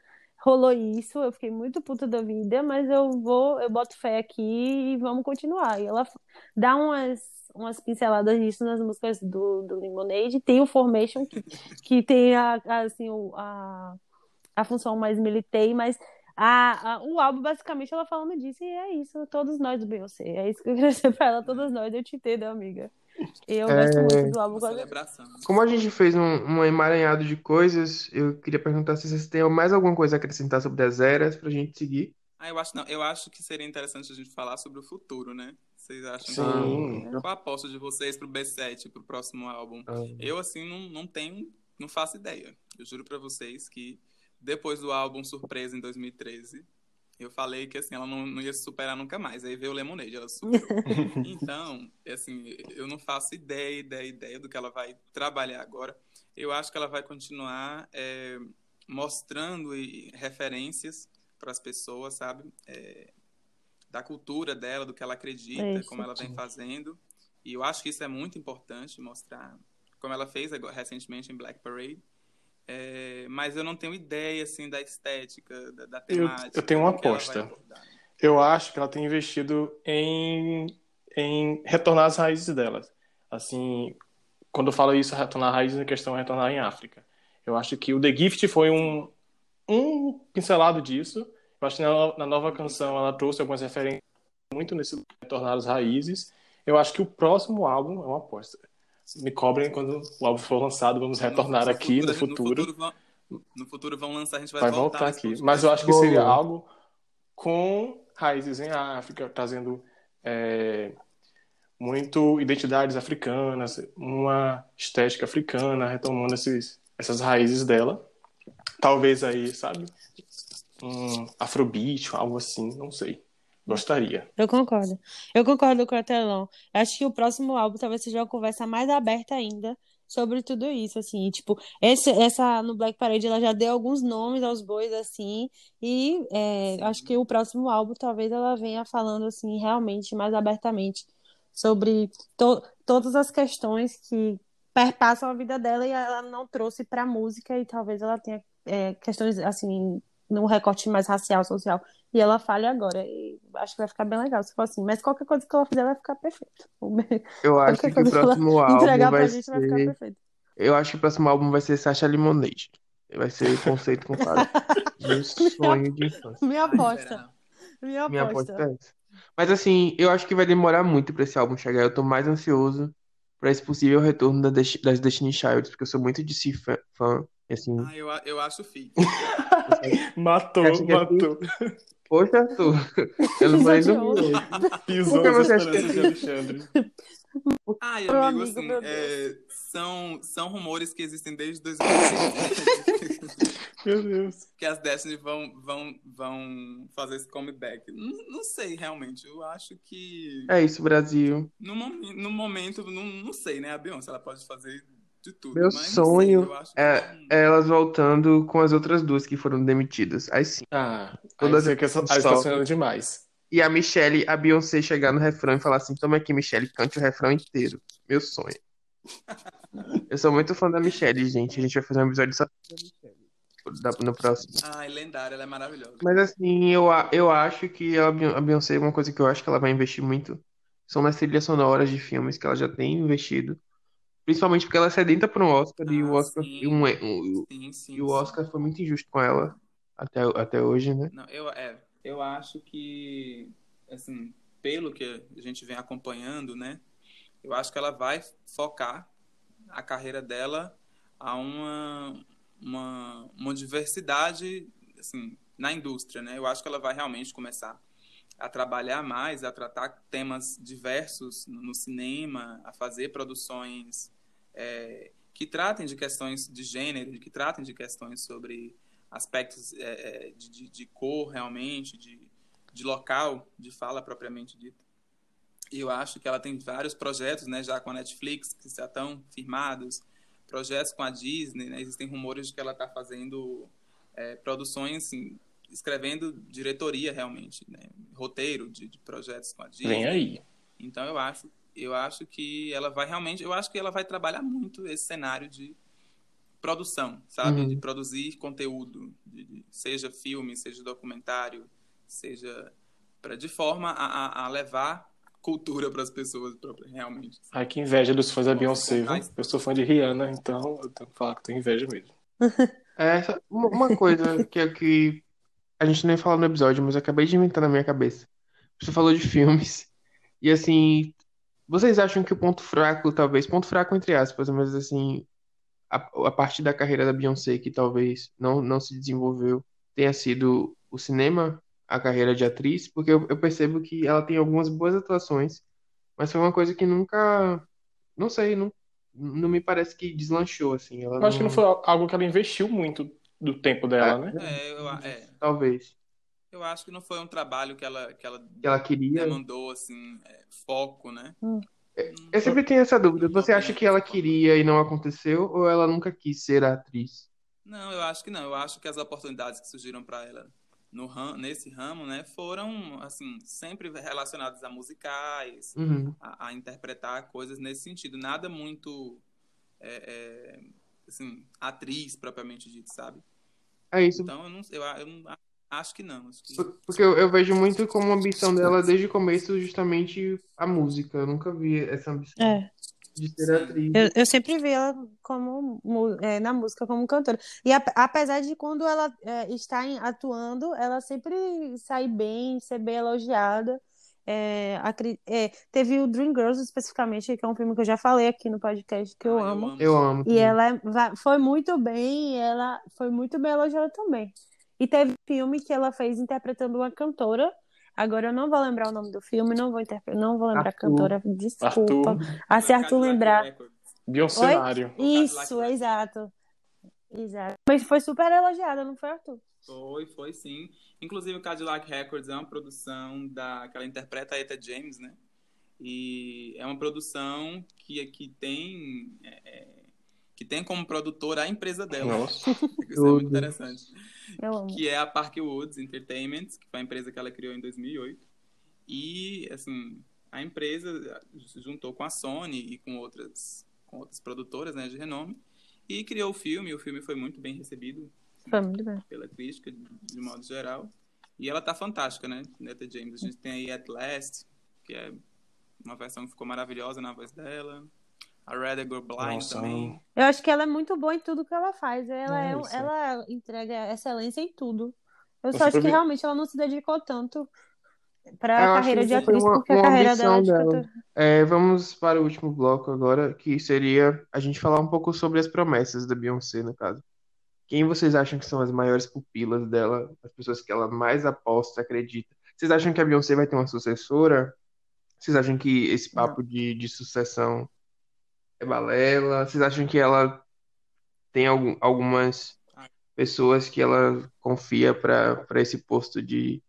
rolou isso, eu fiquei muito puta da vida, mas eu vou, eu boto fé aqui e vamos continuar. E ela dá umas, umas pinceladas disso nas músicas do, do Lemonade. Tem o Formation, que, que tem a, a, assim, o- a, a função mais militei, mas a, a- o álbum, basicamente, ela falando disso, e é isso, todos nós do Beyoncé. É isso que eu queria <laughs> dizer pra ela, todos nós, eu te entendo, amiga. Eu É, gosto muito do álbum. celebração. Como a gente fez um, um emaranhado de coisas, eu queria perguntar se vocês têm mais alguma coisa a acrescentar sobre as eras pra gente seguir. Ah, eu acho não. Eu acho que seria interessante a gente falar sobre o futuro, né? Vocês acham Sim. que... Qual a aposta de vocês pro B7, pro próximo álbum? Ah, Eu, assim, não, não tenho, não faço ideia. Eu juro pra vocês que depois do álbum Surpresa em 2013, eu falei que, assim, ela não, não ia se superar nunca mais. Aí veio o Lemonade, ela superou. <laughs> Então, assim, eu não faço ideia, ideia, ideia do que ela vai trabalhar agora. Eu acho que ela vai continuar é, mostrando e- referências para as pessoas, sabe? É, da cultura dela, do que ela acredita, Isso. como ela vem fazendo. E eu acho que isso é muito importante mostrar, como ela fez agora, recentemente em Black Parade. É, mas eu não tenho ideia assim da estética, da, da temática. eu tenho uma aposta. Eu acho que ela tem investido em, em retornar às raízes dela. Assim, quando eu falo isso, retornar raízes, a questão é retornar em África. Eu acho que o The Gift foi um, um pincelado disso. Eu acho que na, na nova canção ela trouxe algumas referências muito nesse retornar às raízes. Eu acho que o próximo álbum é uma aposta. Me cobrem quando o álbum for lançado, vamos retornar No aqui no No futuro. futuro, vão, no futuro vão lançar, a gente vai, vai voltar nesse aqui. Mas eu acho que seria algo com raízes em África, trazendo é, muito identidades africanas, uma estética africana, retomando esses, essas raízes dela. Talvez aí, sabe? Um afrobeat, algo assim, não sei. Gostaria. Eu concordo. Eu concordo com o Telão. Acho que o próximo álbum talvez seja uma conversa mais aberta ainda sobre tudo isso, assim. Tipo, esse, essa no Black Parade ela já deu alguns nomes aos bois, assim. E é, acho que o próximo álbum talvez ela venha falando, assim, realmente mais abertamente sobre to todas as questões que perpassam a vida dela e ela não trouxe pra música e talvez ela tenha é, questões, assim, num recorte mais racial, social. E ela falha agora. E acho que vai ficar bem legal se for assim. Mas qualquer coisa que ela fizer vai ficar perfeito. Eu <laughs> acho que o próximo álbum entregar pra vai gente vai ficar ser. perfeito. Eu acho que o próximo álbum vai ser Sasha Lemonade. Vai ser conceito com <laughs> Fábio. Meu sonho de infância. Minha aposta. Minha Minha aposta. aposta é essa. Mas assim, eu acho que vai demorar muito pra esse álbum chegar. Eu tô mais ansioso pra esse possível retorno da Desti- das Destiny Childs, porque eu sou muito de si fã. fã, assim, Ah, eu, eu acho fique. <laughs> Matou, é matou. Poxa, Arthur, eu não dormir Pisoteou. hoje. Pisou Por que você acha que de Alexandre. Ai, amigo, amigo, assim, é, são, são rumores que existem desde 2006. <laughs> Meu Deus. que as Destiny vão, vão, vão fazer esse comeback. Não, não sei, realmente. Eu acho que. É isso, Brasil. No, no momento, não, não sei, né? A Beyoncé ela pode fazer de tudo. Meu mas sei, sonho eu acho que é- É elas voltando com as outras duas que foram demitidas. Aí sim. Ah, Todas aí você que essa- aí você tá sonhando demais. E a Michelle, a Beyoncé chegar no refrão e falar assim: toma aqui, Michelle, cante o refrão inteiro. Meu sonho. <laughs> Eu sou muito fã da Michelle, gente. A gente vai fazer um episódio só da no próximo. Ai, lendária, ela é maravilhosa. Mas assim, eu, eu acho que a Beyon- a Beyoncé, uma coisa que eu acho que ela vai investir muito são nas trilhas sonoras de filmes que ela já tem investido. Principalmente porque ela é sedenta por um Oscar e o Ah, Oscar, sim. e, um- um- Sim, sim. e o. Oscar foi muito injusto com ela até, até hoje, né? Não, eu, é, eu acho que, assim, pelo que a gente vem acompanhando, né? Eu acho que ela vai focar a carreira dela a uma, uma, uma diversidade, assim, na indústria, né? Eu acho que ela vai realmente começar a trabalhar mais, a tratar temas diversos no cinema, a fazer produções é, que tratem de questões de gênero, que tratem de questões sobre aspectos é, é, de, de- de cor realmente, de, de local, de fala propriamente dita. E eu acho que ela tem vários projetos, né, já com a Netflix, que já estão firmados, projetos com a Disney, né, existem rumores de que ela está fazendo é, produções, assim, escrevendo diretoria realmente, né, roteiro de, de projetos com a Disney. Vem aí. Então eu acho, eu acho que ela vai realmente, eu acho que ela vai trabalhar muito esse cenário de produção, sabe, Uhum. de produzir conteúdo, de- de- seja filme, seja documentário, seja pra, de forma a, a- a levar cultura para as pessoas próprias, realmente. Ai, que inveja dos fãs da Beyoncé, Eu sou fã de Rihanna, então eu tenho que falar que tenho inveja mesmo. <laughs> É, essa- uma uma coisa que, é que a gente nem falou no episódio, mas eu acabei de inventar na minha cabeça. Você falou de filmes. E assim, vocês acham que o ponto fraco, talvez, ponto fraco entre aspas, mas assim, a, a parte da carreira da Beyoncé que talvez não, não se desenvolveu tenha sido o cinema, a carreira de atriz? Porque eu, eu percebo que ela tem algumas boas atuações, mas foi uma coisa que nunca, não sei, não, não me parece que deslanchou, assim. Ela Eu acho que não foi algo que ela investiu muito do tempo dela, né? É, eu, é, Talvez. Eu acho que não foi um trabalho que ela, que ela Que ela queria. demandou, assim, é, foco, né? Hum. Eu sempre tenho essa dúvida. Você acha que ela queria e não aconteceu, ou ela nunca quis ser a atriz? Não, eu acho que não. Eu acho que as oportunidades que surgiram para ela no ram, nesse ramo, né, foram assim sempre relacionadas a musicais, Uhum. a, a interpretar coisas nesse sentido. Nada muito é, é, assim atriz propriamente dito, sabe? É isso. Então eu não, eu, eu não- acho que não. Acho que, Por- Porque eu, eu vejo muito como ambição dela desde o começo justamente a música. Eu nunca vi essa ambição É. de ser atriz. Eu, eu sempre vi ela como é, na música como cantora. E ap- apesar de quando ela é, está em- atuando, ela sempre sai bem, ser bem elogiada. É, acri- é, teve o Dreamgirls especificamente, que é um filme que eu já falei aqui no podcast que eu Ah, amo. Eu amo. E também. ela é- foi muito bem, e ela foi muito bem elogiada também. E teve filme que ela fez interpretando uma cantora. Agora eu não vou lembrar o nome do filme, não vou interpre- não vou lembrar a Arthur. cantora, desculpa. Arthur. Ah, se Arthur Cadillac lembrar. Records. Beyoncénário. Isso, Cadillac exato. Exato. Mas foi super elogiada, não foi, Arthur? Foi, foi sim. Inclusive o Cadillac Records é uma produção da que ela interpreta a Eta James, né? E é uma produção que, que tem é, é, que tem como produtora a empresa dela. Nossa. <laughs> Isso é muito interessante. Eu amo. Que é a Parkwoods Entertainment, que foi a empresa que ela criou em 2008. E, assim, a empresa se juntou com a Sony e com outras, com outras produtoras né, de renome e criou o filme. O filme foi muito bem recebido Foi muito bem. pela crítica, de, de modo geral. E ela tá fantástica, né? Neta James. A gente tem aí At Last, que é uma versão que ficou maravilhosa na voz dela. A Rather Go Blind Nossa, também. Eu acho que ela é muito boa em tudo que ela faz. Ela, é, ela entrega excelência em tudo. Eu Eu só acho que vi- realmente ela não se dedicou tanto para a carreira de atriz, uma- porque a uma carreira dela é de ambição dela. cantora. É, vamos para o último bloco agora, que seria a gente falar um pouco sobre as promessas da Beyoncé, no caso. Quem vocês acham que são as maiores pupilas dela, as pessoas que ela mais aposta, acredita? Vocês acham que a Beyoncé vai ter uma sucessora? Vocês acham que esse papo de, de sucessão é balela? Vocês acham que ela tem algum, algumas pessoas que ela confia para esse posto de,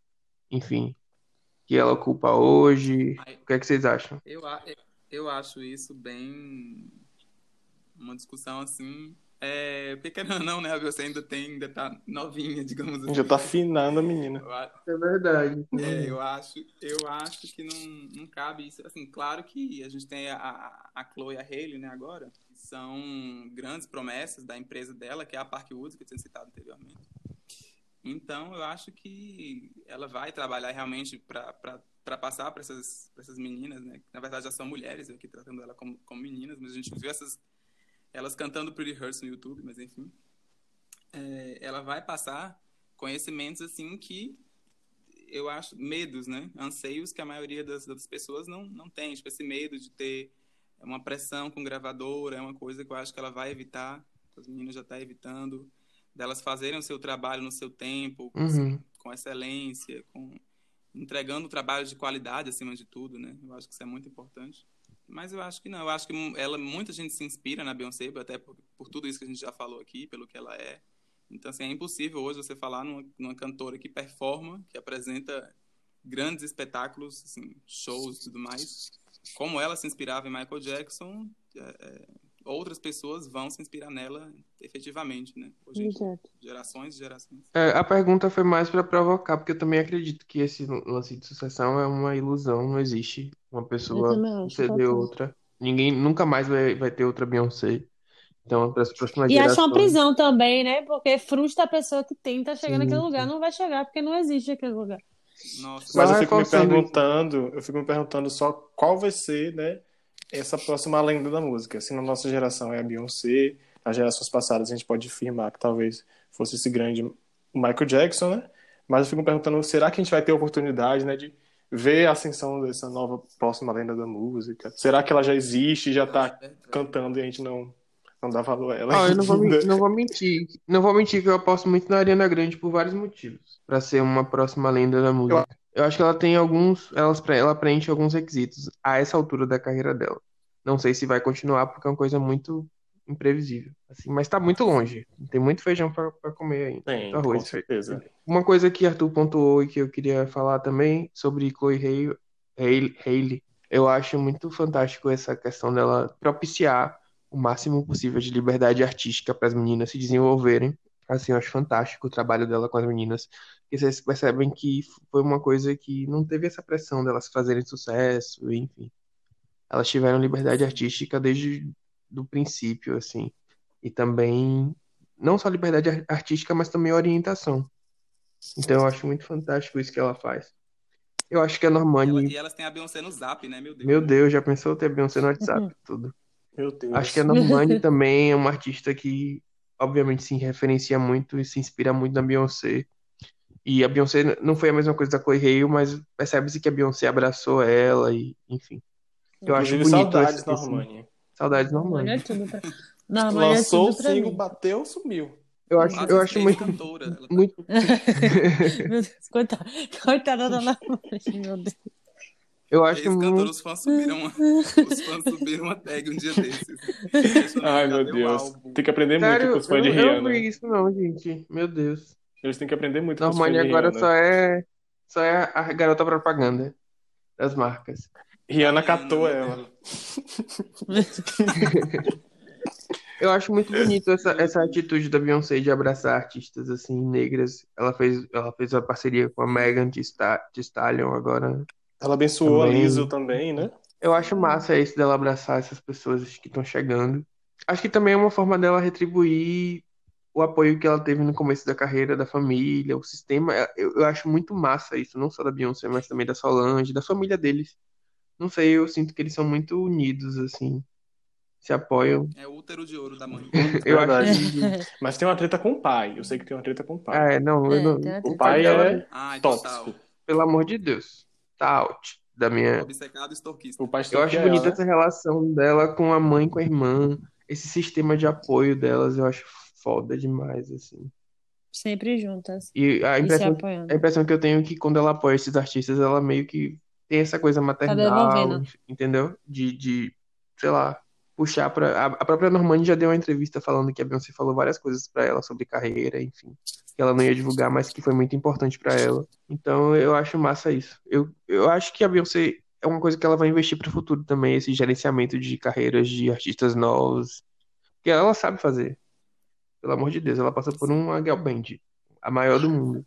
enfim, que ela ocupa hoje? O que é que vocês acham? Eu, eu acho isso bem uma discussão assim. É, porque ou <laughs> não, né? Beyoncé ainda tem, ainda tá novinha, digamos assim. Já tá afinando a menina. Eu É verdade. É, eu acho, eu acho que não, não cabe isso. Assim, claro que a gente tem a, a, Chloe e a Hailey, né, agora, que são grandes promessas da empresa dela, que é a Parkwood, que eu tinha citado anteriormente. Então, eu acho que ela vai trabalhar realmente para passar para essas, pra essas meninas, né? Que, na verdade, já são mulheres, eu aqui tratando ela como, como meninas, mas a gente viu essas, elas cantando Pretty Hurts no YouTube, mas enfim. É, ela vai passar conhecimentos, assim, que eu acho, medos, né? Anseios que a maioria das, das pessoas não, não tem. Tipo, esse medo de ter uma pressão com gravadora é uma coisa que eu acho que ela vai evitar. As meninas já estão evitando. Delas fazerem o seu trabalho no seu tempo, Uhum. assim, com excelência, com entregando trabalho de qualidade acima de tudo, né? Eu acho que isso é muito importante. Mas eu acho que não. Eu acho que ela, muita gente se inspira na Beyoncé, até por, por tudo isso que a gente já falou aqui, pelo que ela é. Então, assim, é impossível hoje você falar numa, numa cantora que performa, que apresenta grandes espetáculos, assim, shows e tudo mais. Como ela se inspirava em Michael Jackson, é, é, outras pessoas vão se inspirar nela efetivamente, né? Hoje Exato. gerações e gerações. É, a pergunta foi mais para provocar, porque eu também acredito que esse lance de sucessão é uma ilusão, não existe uma pessoa suceder outra. Ninguém nunca mais vai, vai ter outra Beyoncé. Então, para as próximas E acho uma gerações. prisão também, né? Porque frustra a pessoa que tenta chegar Sim, naquele sim. lugar. Não vai chegar, porque não existe aquele lugar. Nossa, Mas eu fico me perguntando, eu fico me perguntando só qual vai ser, né, essa próxima lenda da música. Se na nossa geração é a Beyoncé, nas gerações passadas a gente pode afirmar que talvez fosse esse grande Michael Jackson, né? Mas eu fico me perguntando, será que a gente vai ter a oportunidade, né, de ver a ascensão dessa nova próxima lenda da música? Será que ela já existe e já tá cantando e a gente não, não dá valor a ela Ó, eu não vou, ainda? men- não vou mentir. Não vou mentir que eu aposto muito na Ariana Grande por vários motivos. Pra ser uma próxima lenda da música. Eu acho que ela tem alguns. Elas, ela preenche alguns requisitos a essa altura da carreira dela. Não sei se vai continuar, porque é uma coisa muito imprevisível. Assim, mas tá muito longe. Tem muito feijão pra comer ainda. Tem, arroz. com certeza. Uma coisa que Arthur pontuou e que eu queria falar também sobre Chloe Hay- Hay- Haley, eu acho muito fantástico essa questão dela propiciar o máximo possível de liberdade artística para as meninas se desenvolverem. Assim, eu acho fantástico o trabalho dela com as meninas. Porque vocês percebem que foi uma coisa que não teve essa pressão delas fazerem sucesso, enfim. Elas tiveram liberdade artística desde do princípio, assim. E também, não só liberdade ar- artística, mas também orientação. Então eu acho muito fantástico isso que ela faz. Eu acho que a Ela- Normani, e elas têm a Beyoncé no Zap, né? Meu Deus. meu Deus, já pensou ter Beyoncé no WhatsApp, tudo. Meu Deus. Acho que a Normani <laughs> também é uma artista que, obviamente, se referencia muito e se inspira muito na Beyoncé. E a Beyoncé não foi a mesma coisa da Chloe Haley, mas percebe-se que a Beyoncé abraçou ela e, enfim. Eu acho Inclusive, bonito saudades, esse- esse- Normani. Saudades Normani Normani. é tudo <laughs> pra... Normani é Lançou o tudo pra single, mim. bateu, sumiu. Eu acho, eu acho muito, cantora. Tá- muito <laughs> Meu Deus, coitada, coitada da Normani, meu Deus. Eu acho Ex-cantora, muito, os fãs subiram uma, <laughs> os fãs subiram uma tag um dia desses. <laughs> Ai, meu Deus. Tem que aprender muito com os fãs de eu, eu não Rihanna. vi isso não, gente. Meu Deus. Eles têm que aprender muito com os fãs Normani de agora Rihanna. só é só é a garota propaganda das marcas. Rihanna Rihanna, catou ela. <laughs> Eu acho muito bonito essa, essa atitude da Beyoncé de abraçar artistas assim negras. Ela fez ela fez a parceria com a Megan Thee Stallion agora. Ela abençoou Também. a Lizzo também, né? Eu acho massa isso dela abraçar essas pessoas que estão chegando. Acho que também é uma forma dela retribuir o apoio que ela teve no começo da carreira, da família, o sistema. Eu, eu acho muito massa isso, não só da Beyoncé, mas também da Solange, da família deles. Não sei, eu sinto que eles são muito unidos, assim. Se apoiam. É o útero de ouro da mãe. <laughs> Eu Verdade. acho. Mas tem uma treta com o pai. Eu sei que tem uma treta com o pai. Ah, é, não, eu É, não. O pai é Ai, tóxico. total. pelo amor de Deus, tá out da minha. Obcecado pai Eu acho bonita ela, essa relação dela com a mãe, com a irmã. Esse sistema de apoio delas, eu acho foda demais, assim. Sempre juntas E a e se impressão, apoiando. a impressão que eu tenho é que quando ela apoia esses artistas, ela meio que tem essa coisa maternal, devolvendo. entendeu? De, de, sei lá, puxar pra. A, própria Normani já deu uma entrevista falando que a Beyoncé falou várias coisas pra ela sobre carreira, enfim. Que ela não ia divulgar, mas que foi muito importante pra ela. Então eu acho massa isso. Eu, eu acho que a Beyoncé é uma coisa que ela vai investir pro futuro também, esse gerenciamento de carreiras de artistas novos. Que ela sabe fazer. Pelo amor de Deus, ela passa por uma girl band, a maior do mundo.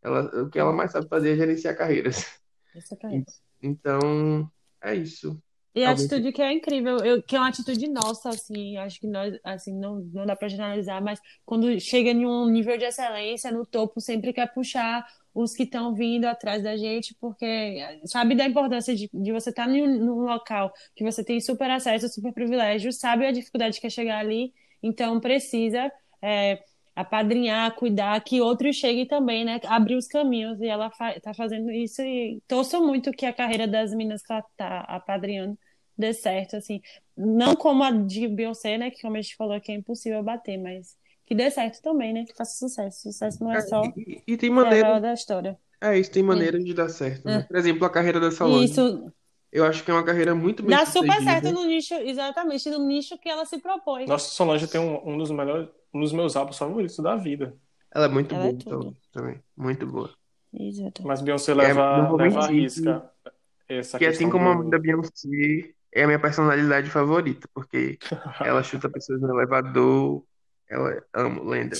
Ela, o que ela mais sabe fazer é gerenciar carreiras. Isso é isso. Então, é isso. E a Talvez- atitude que é incrível, eu, que é uma atitude nossa, assim, acho que nós, assim, não, não dá pra generalizar, mas quando chega em um nível de excelência, no topo, sempre quer puxar os que estão vindo atrás da gente, porque sabe da importância de, de você estar num, num local que você tem super acesso, super privilégio, sabe a dificuldade que é chegar ali, então precisa é, apadrinhar, cuidar, que outros cheguem também, né? Abrir os caminhos, e ela fa tá fazendo isso, e torço muito que a carreira das meninas que ela tá apadrinhando dê certo, assim. Não como a de Beyoncé, né? Que como a gente falou que é impossível bater, mas que dê certo também, né? Que faça sucesso. Sucesso não é só E, e tem maneira, da história. é isso, tem maneira de dar certo, né? É. Por exemplo, a carreira da Solange. Isso Eu acho que é uma carreira muito bem dá super certo no nicho, exatamente, no nicho que ela se propõe. Nossa, Solange tem um, um dos melhores, um dos meus álbuns favoritos da vida. Ela é muito Ela é boa tudo. então, também, muito boa. Exato. Mas Beyoncé É, leva, vou leva a risca essa Que assim como a mãe da Beyoncé é a minha personalidade favorita, porque ela <laughs> chuta pessoas no elevador, ela amo, lenda.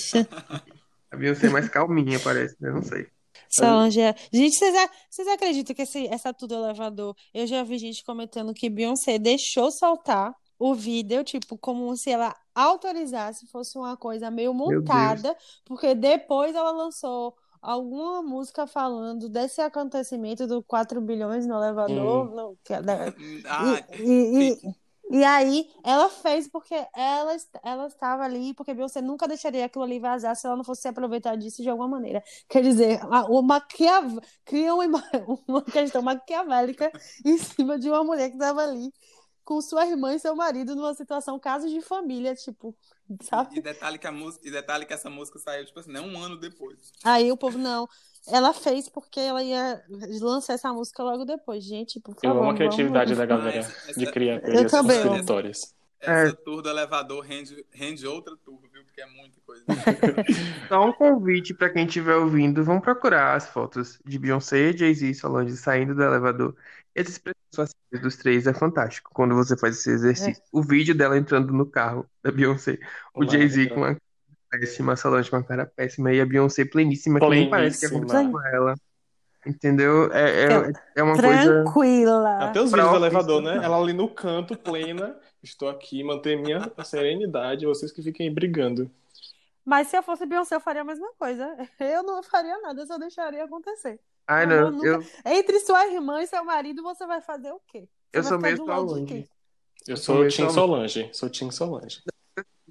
A Beyoncé é mais calminha, parece, né? Não sei. Solange é. Gente, vocês, acreditam que esse, essa tudo elevador? Eu já vi gente comentando que Beyoncé deixou soltar o vídeo, tipo, como se ela autorizasse, fosse uma coisa meio montada, porque depois ela lançou alguma música falando desse acontecimento do 4 bilhões no elevador. no- que é da- Ah, e, e, e, e aí ela fez porque ela, ela estava ali, porque Beyoncé nunca deixaria aquilo ali vazar se ela não fosse se aproveitar disso de alguma maneira. Quer dizer, a- o maquiav... cria uma, <laughs> uma questão maquiavélica em cima de uma mulher que estava ali com sua irmã e seu marido numa situação caso de família, tipo, sabe? E detalhe que a música, e detalhe que essa música saiu, tipo assim, né, um ano depois. Aí o povo, não. Ela fez porque ela ia lançar essa música logo depois. Gente, por Eu favor, amo a criatividade vamos... da galera essa- de criar Eu amo. conspiratórias. Essa tour do elevador rende, rende outra tour, viu? Porque é muita coisa. <laughs> Só um convite pra quem estiver ouvindo, vão procurar as fotos de Beyoncé, Jay-Z e Solange saindo do elevador. Expressões faciais dos três é fantástico quando você faz esse exercício. O vídeo dela entrando no carro da Beyoncé, o Jay-Z com a cara péssima, a Solange com a cara péssima e a Beyoncé pleníssima, que nem parece que Pleníssima. aconteceu com ela. Entendeu? É, é, é uma coisa. Tranquila. Até os vídeos do elevador, né? não. Ela ali no canto, plena. Estou aqui, manter minha serenidade. Vocês que fiquem brigando. Mas se eu fosse Beyoncé, eu faria a mesma coisa. Eu não faria nada, eu só deixaria acontecer. Ai, Não, nunca- eu, Entre sua irmã e seu marido, você vai fazer o quê? Você eu sou meio Solange. Eu sou sou Tim Solange. Sou Tim Solange.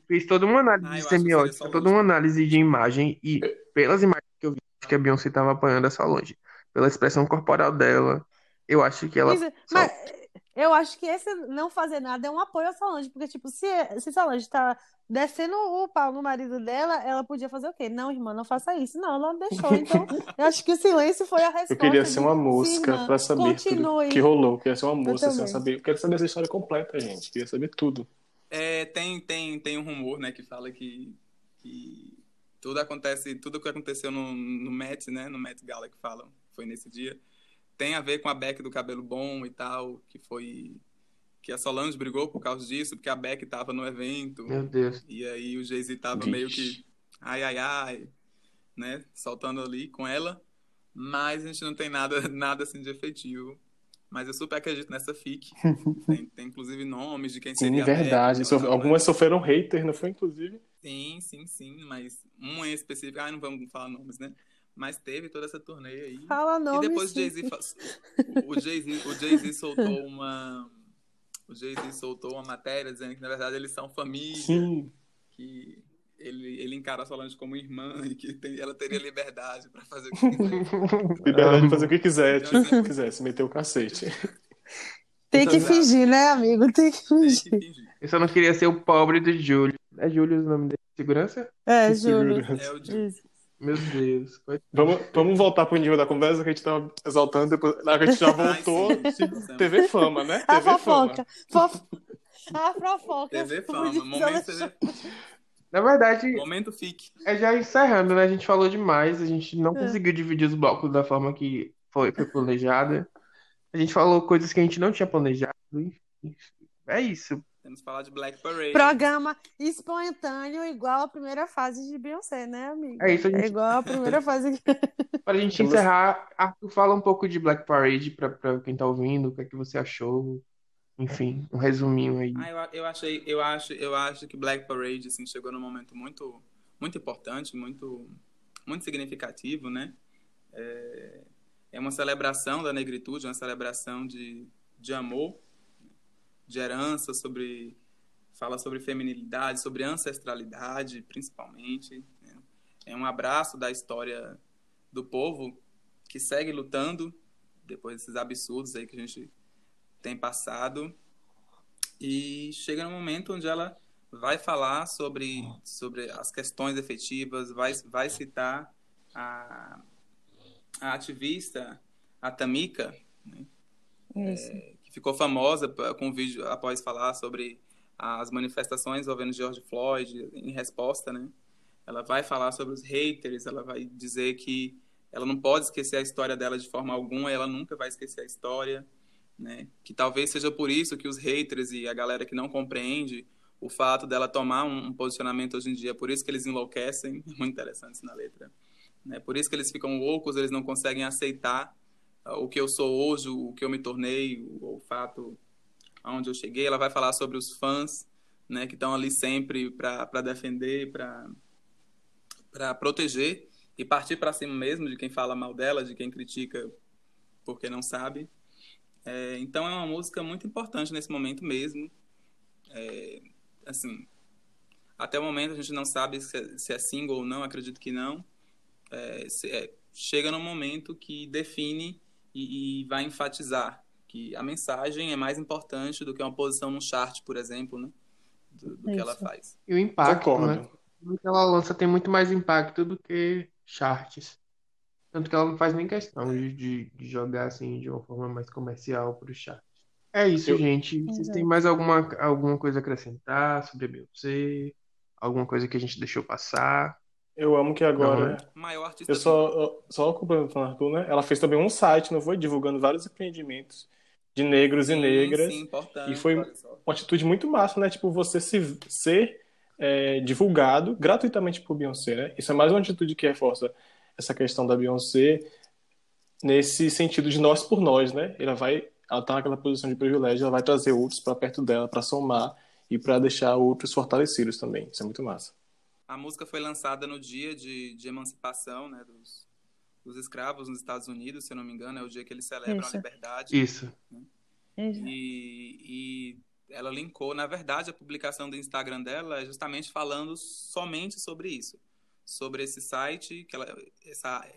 fiz toda uma análise Ah, semiótica, toda uma análise de imagem e pelas imagens que eu vi, acho que a Beyoncé estava apanhando a Solange. Pela expressão corporal dela, eu acho que ela Mas, só- mas eu acho que esse não fazer nada é um apoio a Solange, porque, tipo, se, se Solange tá descendo o pau no marido dela, ela podia fazer o quê? Não, irmã, não faça isso. Não, ela não deixou. Então, eu acho que o silêncio foi a resposta. Eu queria ser uma "Sim, música pra saber tudo continue. que rolou. Eu queria ser uma música também. saber. Eu quero saber essa história completa, gente. Eu queria saber tudo. É, tem, tem, tem um rumor, né, que fala que, que tudo acontece, tudo que aconteceu no, no Met, né, no Met Gala que falam, foi nesse dia, tem a ver com a Beck do cabelo bom e tal, que foi que a Solange brigou por causa disso, porque a Beck tava no evento, Meu Deus. e aí o Jay-Z tava Vixe. meio que ai, ai, ai, né, soltando ali com ela, mas a gente não tem nada, <laughs> nada assim de efetivo. Mas eu super acredito nessa FIC. <laughs> Tem, tem inclusive nomes de quem Sim, seria Beck, verdade. Sof- Solange. Algumas sofreram hater, não foi, inclusive? Sim, sim, sim, mas um em específico, ah, não vamos falar nomes, né? Mas teve toda essa turnê aí. Fala e nome, depois. Jay-Z fa- o- Jay-Z o Jay-Z soltou uma o Jay-Z soltou uma matéria dizendo que na verdade eles são família, Sim. que ele, ele encara a Solange como irmã <laughs> e que tem- ela teria liberdade para fazer o que quiser. <laughs> Liberdade de fazer o que quiser, Então, tipo, se quiser, se meter o cacete. Tem que Exato. fingir, né, amigo? Tem que Tem fingir. que fingir. Eu só não queria ser o pobre do Júlio. É Júlio o nome dele? Segurança? É. Júlio. É o Jay- Isso. Meu Deus. Vamos, vamos voltar pro nível da conversa que a gente tava exaltando, depois a gente já <laughs> Ai, voltou. sim. TV Fama, né? A TV Fama. fofoca. Fof... A fofoca. TV Fama, momento, TV, Na verdade, momento fique. é já encerrando, né? A gente falou demais, a gente não É. conseguiu dividir os blocos da forma que foi, foi planejada. A gente falou coisas que a gente não tinha planejado. enfim. É isso. Temos que falar de Black Parade. Programa espontâneo igual a primeira fase de Beyoncé, né, amigo? É isso, a gente- É igual a primeira fase. <laughs> Para a gente encerrar, Arthur, fala um pouco de Black Parade para quem tá ouvindo, o que é que você achou. Enfim, um resuminho aí. Ah, eu, eu achei, eu acho, eu acho que Black Parade assim chegou num momento muito, muito importante, muito, muito significativo, né? É, é uma celebração da negritude, uma celebração de, de amor, de herança, sobre fala sobre feminilidade, sobre ancestralidade, principalmente. né? É um abraço da história do povo que segue lutando depois desses absurdos aí que a gente tem passado e chega no momento onde ela vai falar sobre, sobre as questões efetivas, vai, vai citar a, a ativista, a Tamika, Isso. que ficou famosa com um vídeo após falar sobre as manifestações envolvendo George Floyd em resposta, né? Ela vai falar sobre os haters, ela vai dizer que ela não pode esquecer a história dela de forma alguma, ela nunca vai esquecer a história, né? Que talvez seja por isso que os haters e a galera que não compreende o fato dela tomar um, posicionamento hoje em dia, por isso que eles enlouquecem, é <laughs> muito interessante isso na letra, né? Por isso que eles ficam loucos, eles não conseguem aceitar o que eu sou hoje, o que eu me tornei, o, fato aonde eu cheguei. Ela vai falar sobre os fãs, né, que estão ali sempre para defender, para para proteger e partir para cima mesmo de quem fala mal dela, de quem critica porque não sabe. É, então é uma música muito importante nesse momento mesmo. É, assim, até o momento a gente não sabe se é, se é single ou não, acredito que não. É, se- é, chega num momento que define e, e vai enfatizar que a mensagem é mais importante do que uma posição no chart, por exemplo, né? Do, do que ela faz. E o impacto, né? O que ela lança tem muito mais impacto do que charts. Tanto que ela não faz nem questão de, de, de jogar assim de uma forma mais comercial para os charts. É isso, Eu- gente. Vocês Exato. têm mais alguma, alguma coisa a acrescentar sobre a Beyoncé? Alguma coisa que a gente deixou passar? Eu amo que Não, agora. né? O maior artista Eu só, só complementando a Arthur, né? Ela fez também um site, não foi? Divulgando vários empreendimentos de negros e Sim, negras. Sim, importante. E foi-. Uma atitude muito massa, né? Tipo, você se, ser é, divulgado gratuitamente por Beyoncé, né? Isso é mais uma atitude que reforça essa questão da Beyoncé nesse sentido de nós por nós, né? Ela vai, ela tá naquela posição de privilégio, ela vai trazer outros para perto dela, para somar e para deixar outros fortalecidos também. Isso é muito massa. A música foi lançada no dia de, de emancipação né, dos, dos escravos nos Estados Unidos, se eu não me engano, é o dia que eles celebram Isso. a liberdade. Isso. Isso. E, e ela linkou, na verdade, a publicação do Instagram dela é justamente falando somente sobre isso. Sobre esse site, que ela, essa,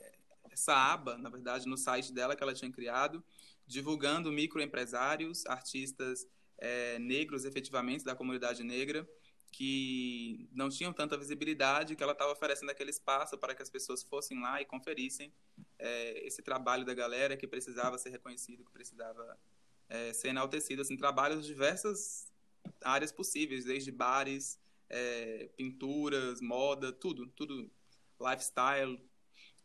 essa aba, na verdade, no site dela que ela tinha criado, divulgando microempresários, artistas eh, negros, efetivamente, da comunidade negra, que não tinham tanta visibilidade, que ela estava oferecendo aquele espaço para que as pessoas fossem lá e conferissem eh, esse trabalho da galera que precisava ser reconhecido, que precisava é, ser enaltecido, assim, trabalhos de diversas áreas possíveis, desde bares, é, pinturas, moda, tudo, tudo, lifestyle.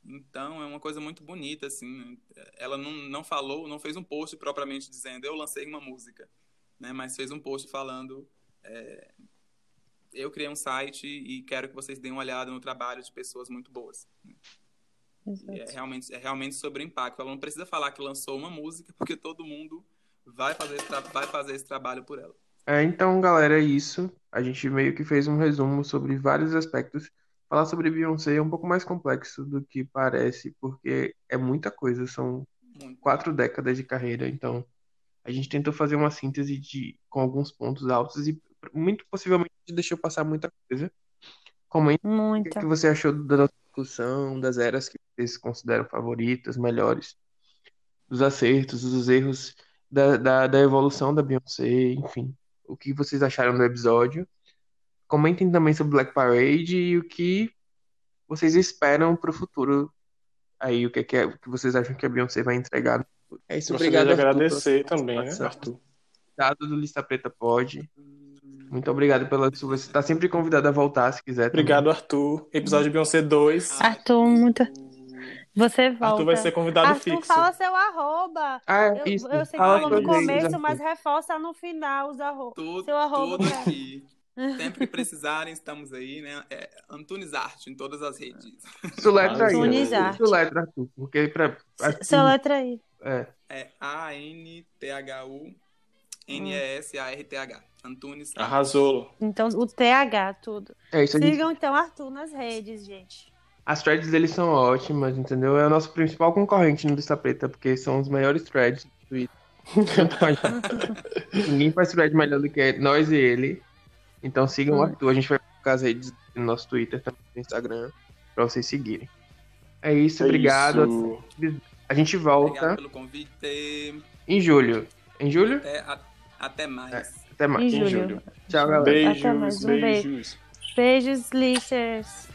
Então, é uma coisa muito bonita, assim, né? ela não, não falou, não fez um post propriamente dizendo, eu lancei uma música, né, mas fez um post falando, é, eu criei um site e quero que vocês deem uma olhada no trabalho de pessoas muito boas. E é realmente, é realmente sobre o impacto. Ela não precisa falar que lançou uma música, porque todo mundo vai fazer esse, tra- vai fazer esse trabalho por ela. É, então, galera, é isso. A gente meio que fez um resumo sobre vários aspectos. Falar sobre Beyoncé é um pouco mais complexo do que parece, porque é muita coisa, são Muito. quatro décadas de carreira, então a gente tentou fazer uma síntese de, com alguns pontos altos e muito possivelmente a gente deixou passar muita coisa. Comente o que Muita. que você achou da nossa discussão, das eras que vocês consideram favoritas, melhores, dos acertos, dos erros, da, da, da evolução da Beyoncé, enfim, o que vocês acharam do episódio. Comentem também sobre Black Parade e o que vocês esperam pro futuro aí, o que, que, é, o que vocês acham que a Beyoncé vai entregar. no futuro. É isso, Gostaria obrigado. de Arthur, agradecer também, né. Arthur? Dado do Lista Preta Pod. Muito obrigado pela sua. Você está sempre convidado a voltar se quiser. também. Obrigado, Arthur. Episódio de Beyoncé 2. Arthur, muito. Você volta. Arthur vai ser convidado Arthur, fixo. fala seu arroba. Ah, Eu, isso. eu sei que falou no começo, mas reforça no final os arro... Tudo, seu arroba. tudo aqui. Sempre que precisarem, estamos aí, né? É Antunes Arte em todas as redes. Soletra aí. Tunis Arthur. Arte. Soletra, Arthur. Porque pra. assim, Seu letra aí. é, É A-N-T-H-U-N-E-S-A-R-T-H. Antunes Arte. Arrasou. Então, o TH, tudo. é isso. Sigam então Arthur nas redes, gente. As threads deles são ótimas, entendeu? É o nosso principal concorrente no Lista Preta, porque são os melhores threads do Twitter. <laughs> Ninguém faz thread melhor do que nós e ele. Então sigam o Hum. Arthur. A gente vai colocar as redes no nosso Twitter, também no Instagram, pra vocês seguirem. É isso, É obrigado. isso. A gente volta Obrigado pelo convite. em julho. Em julho? Até, a- até mais. Até mais. Em Em julho. julho. Tchau, galera. Beijos, Até mais, um beijo. beijos. Beijos, listeners.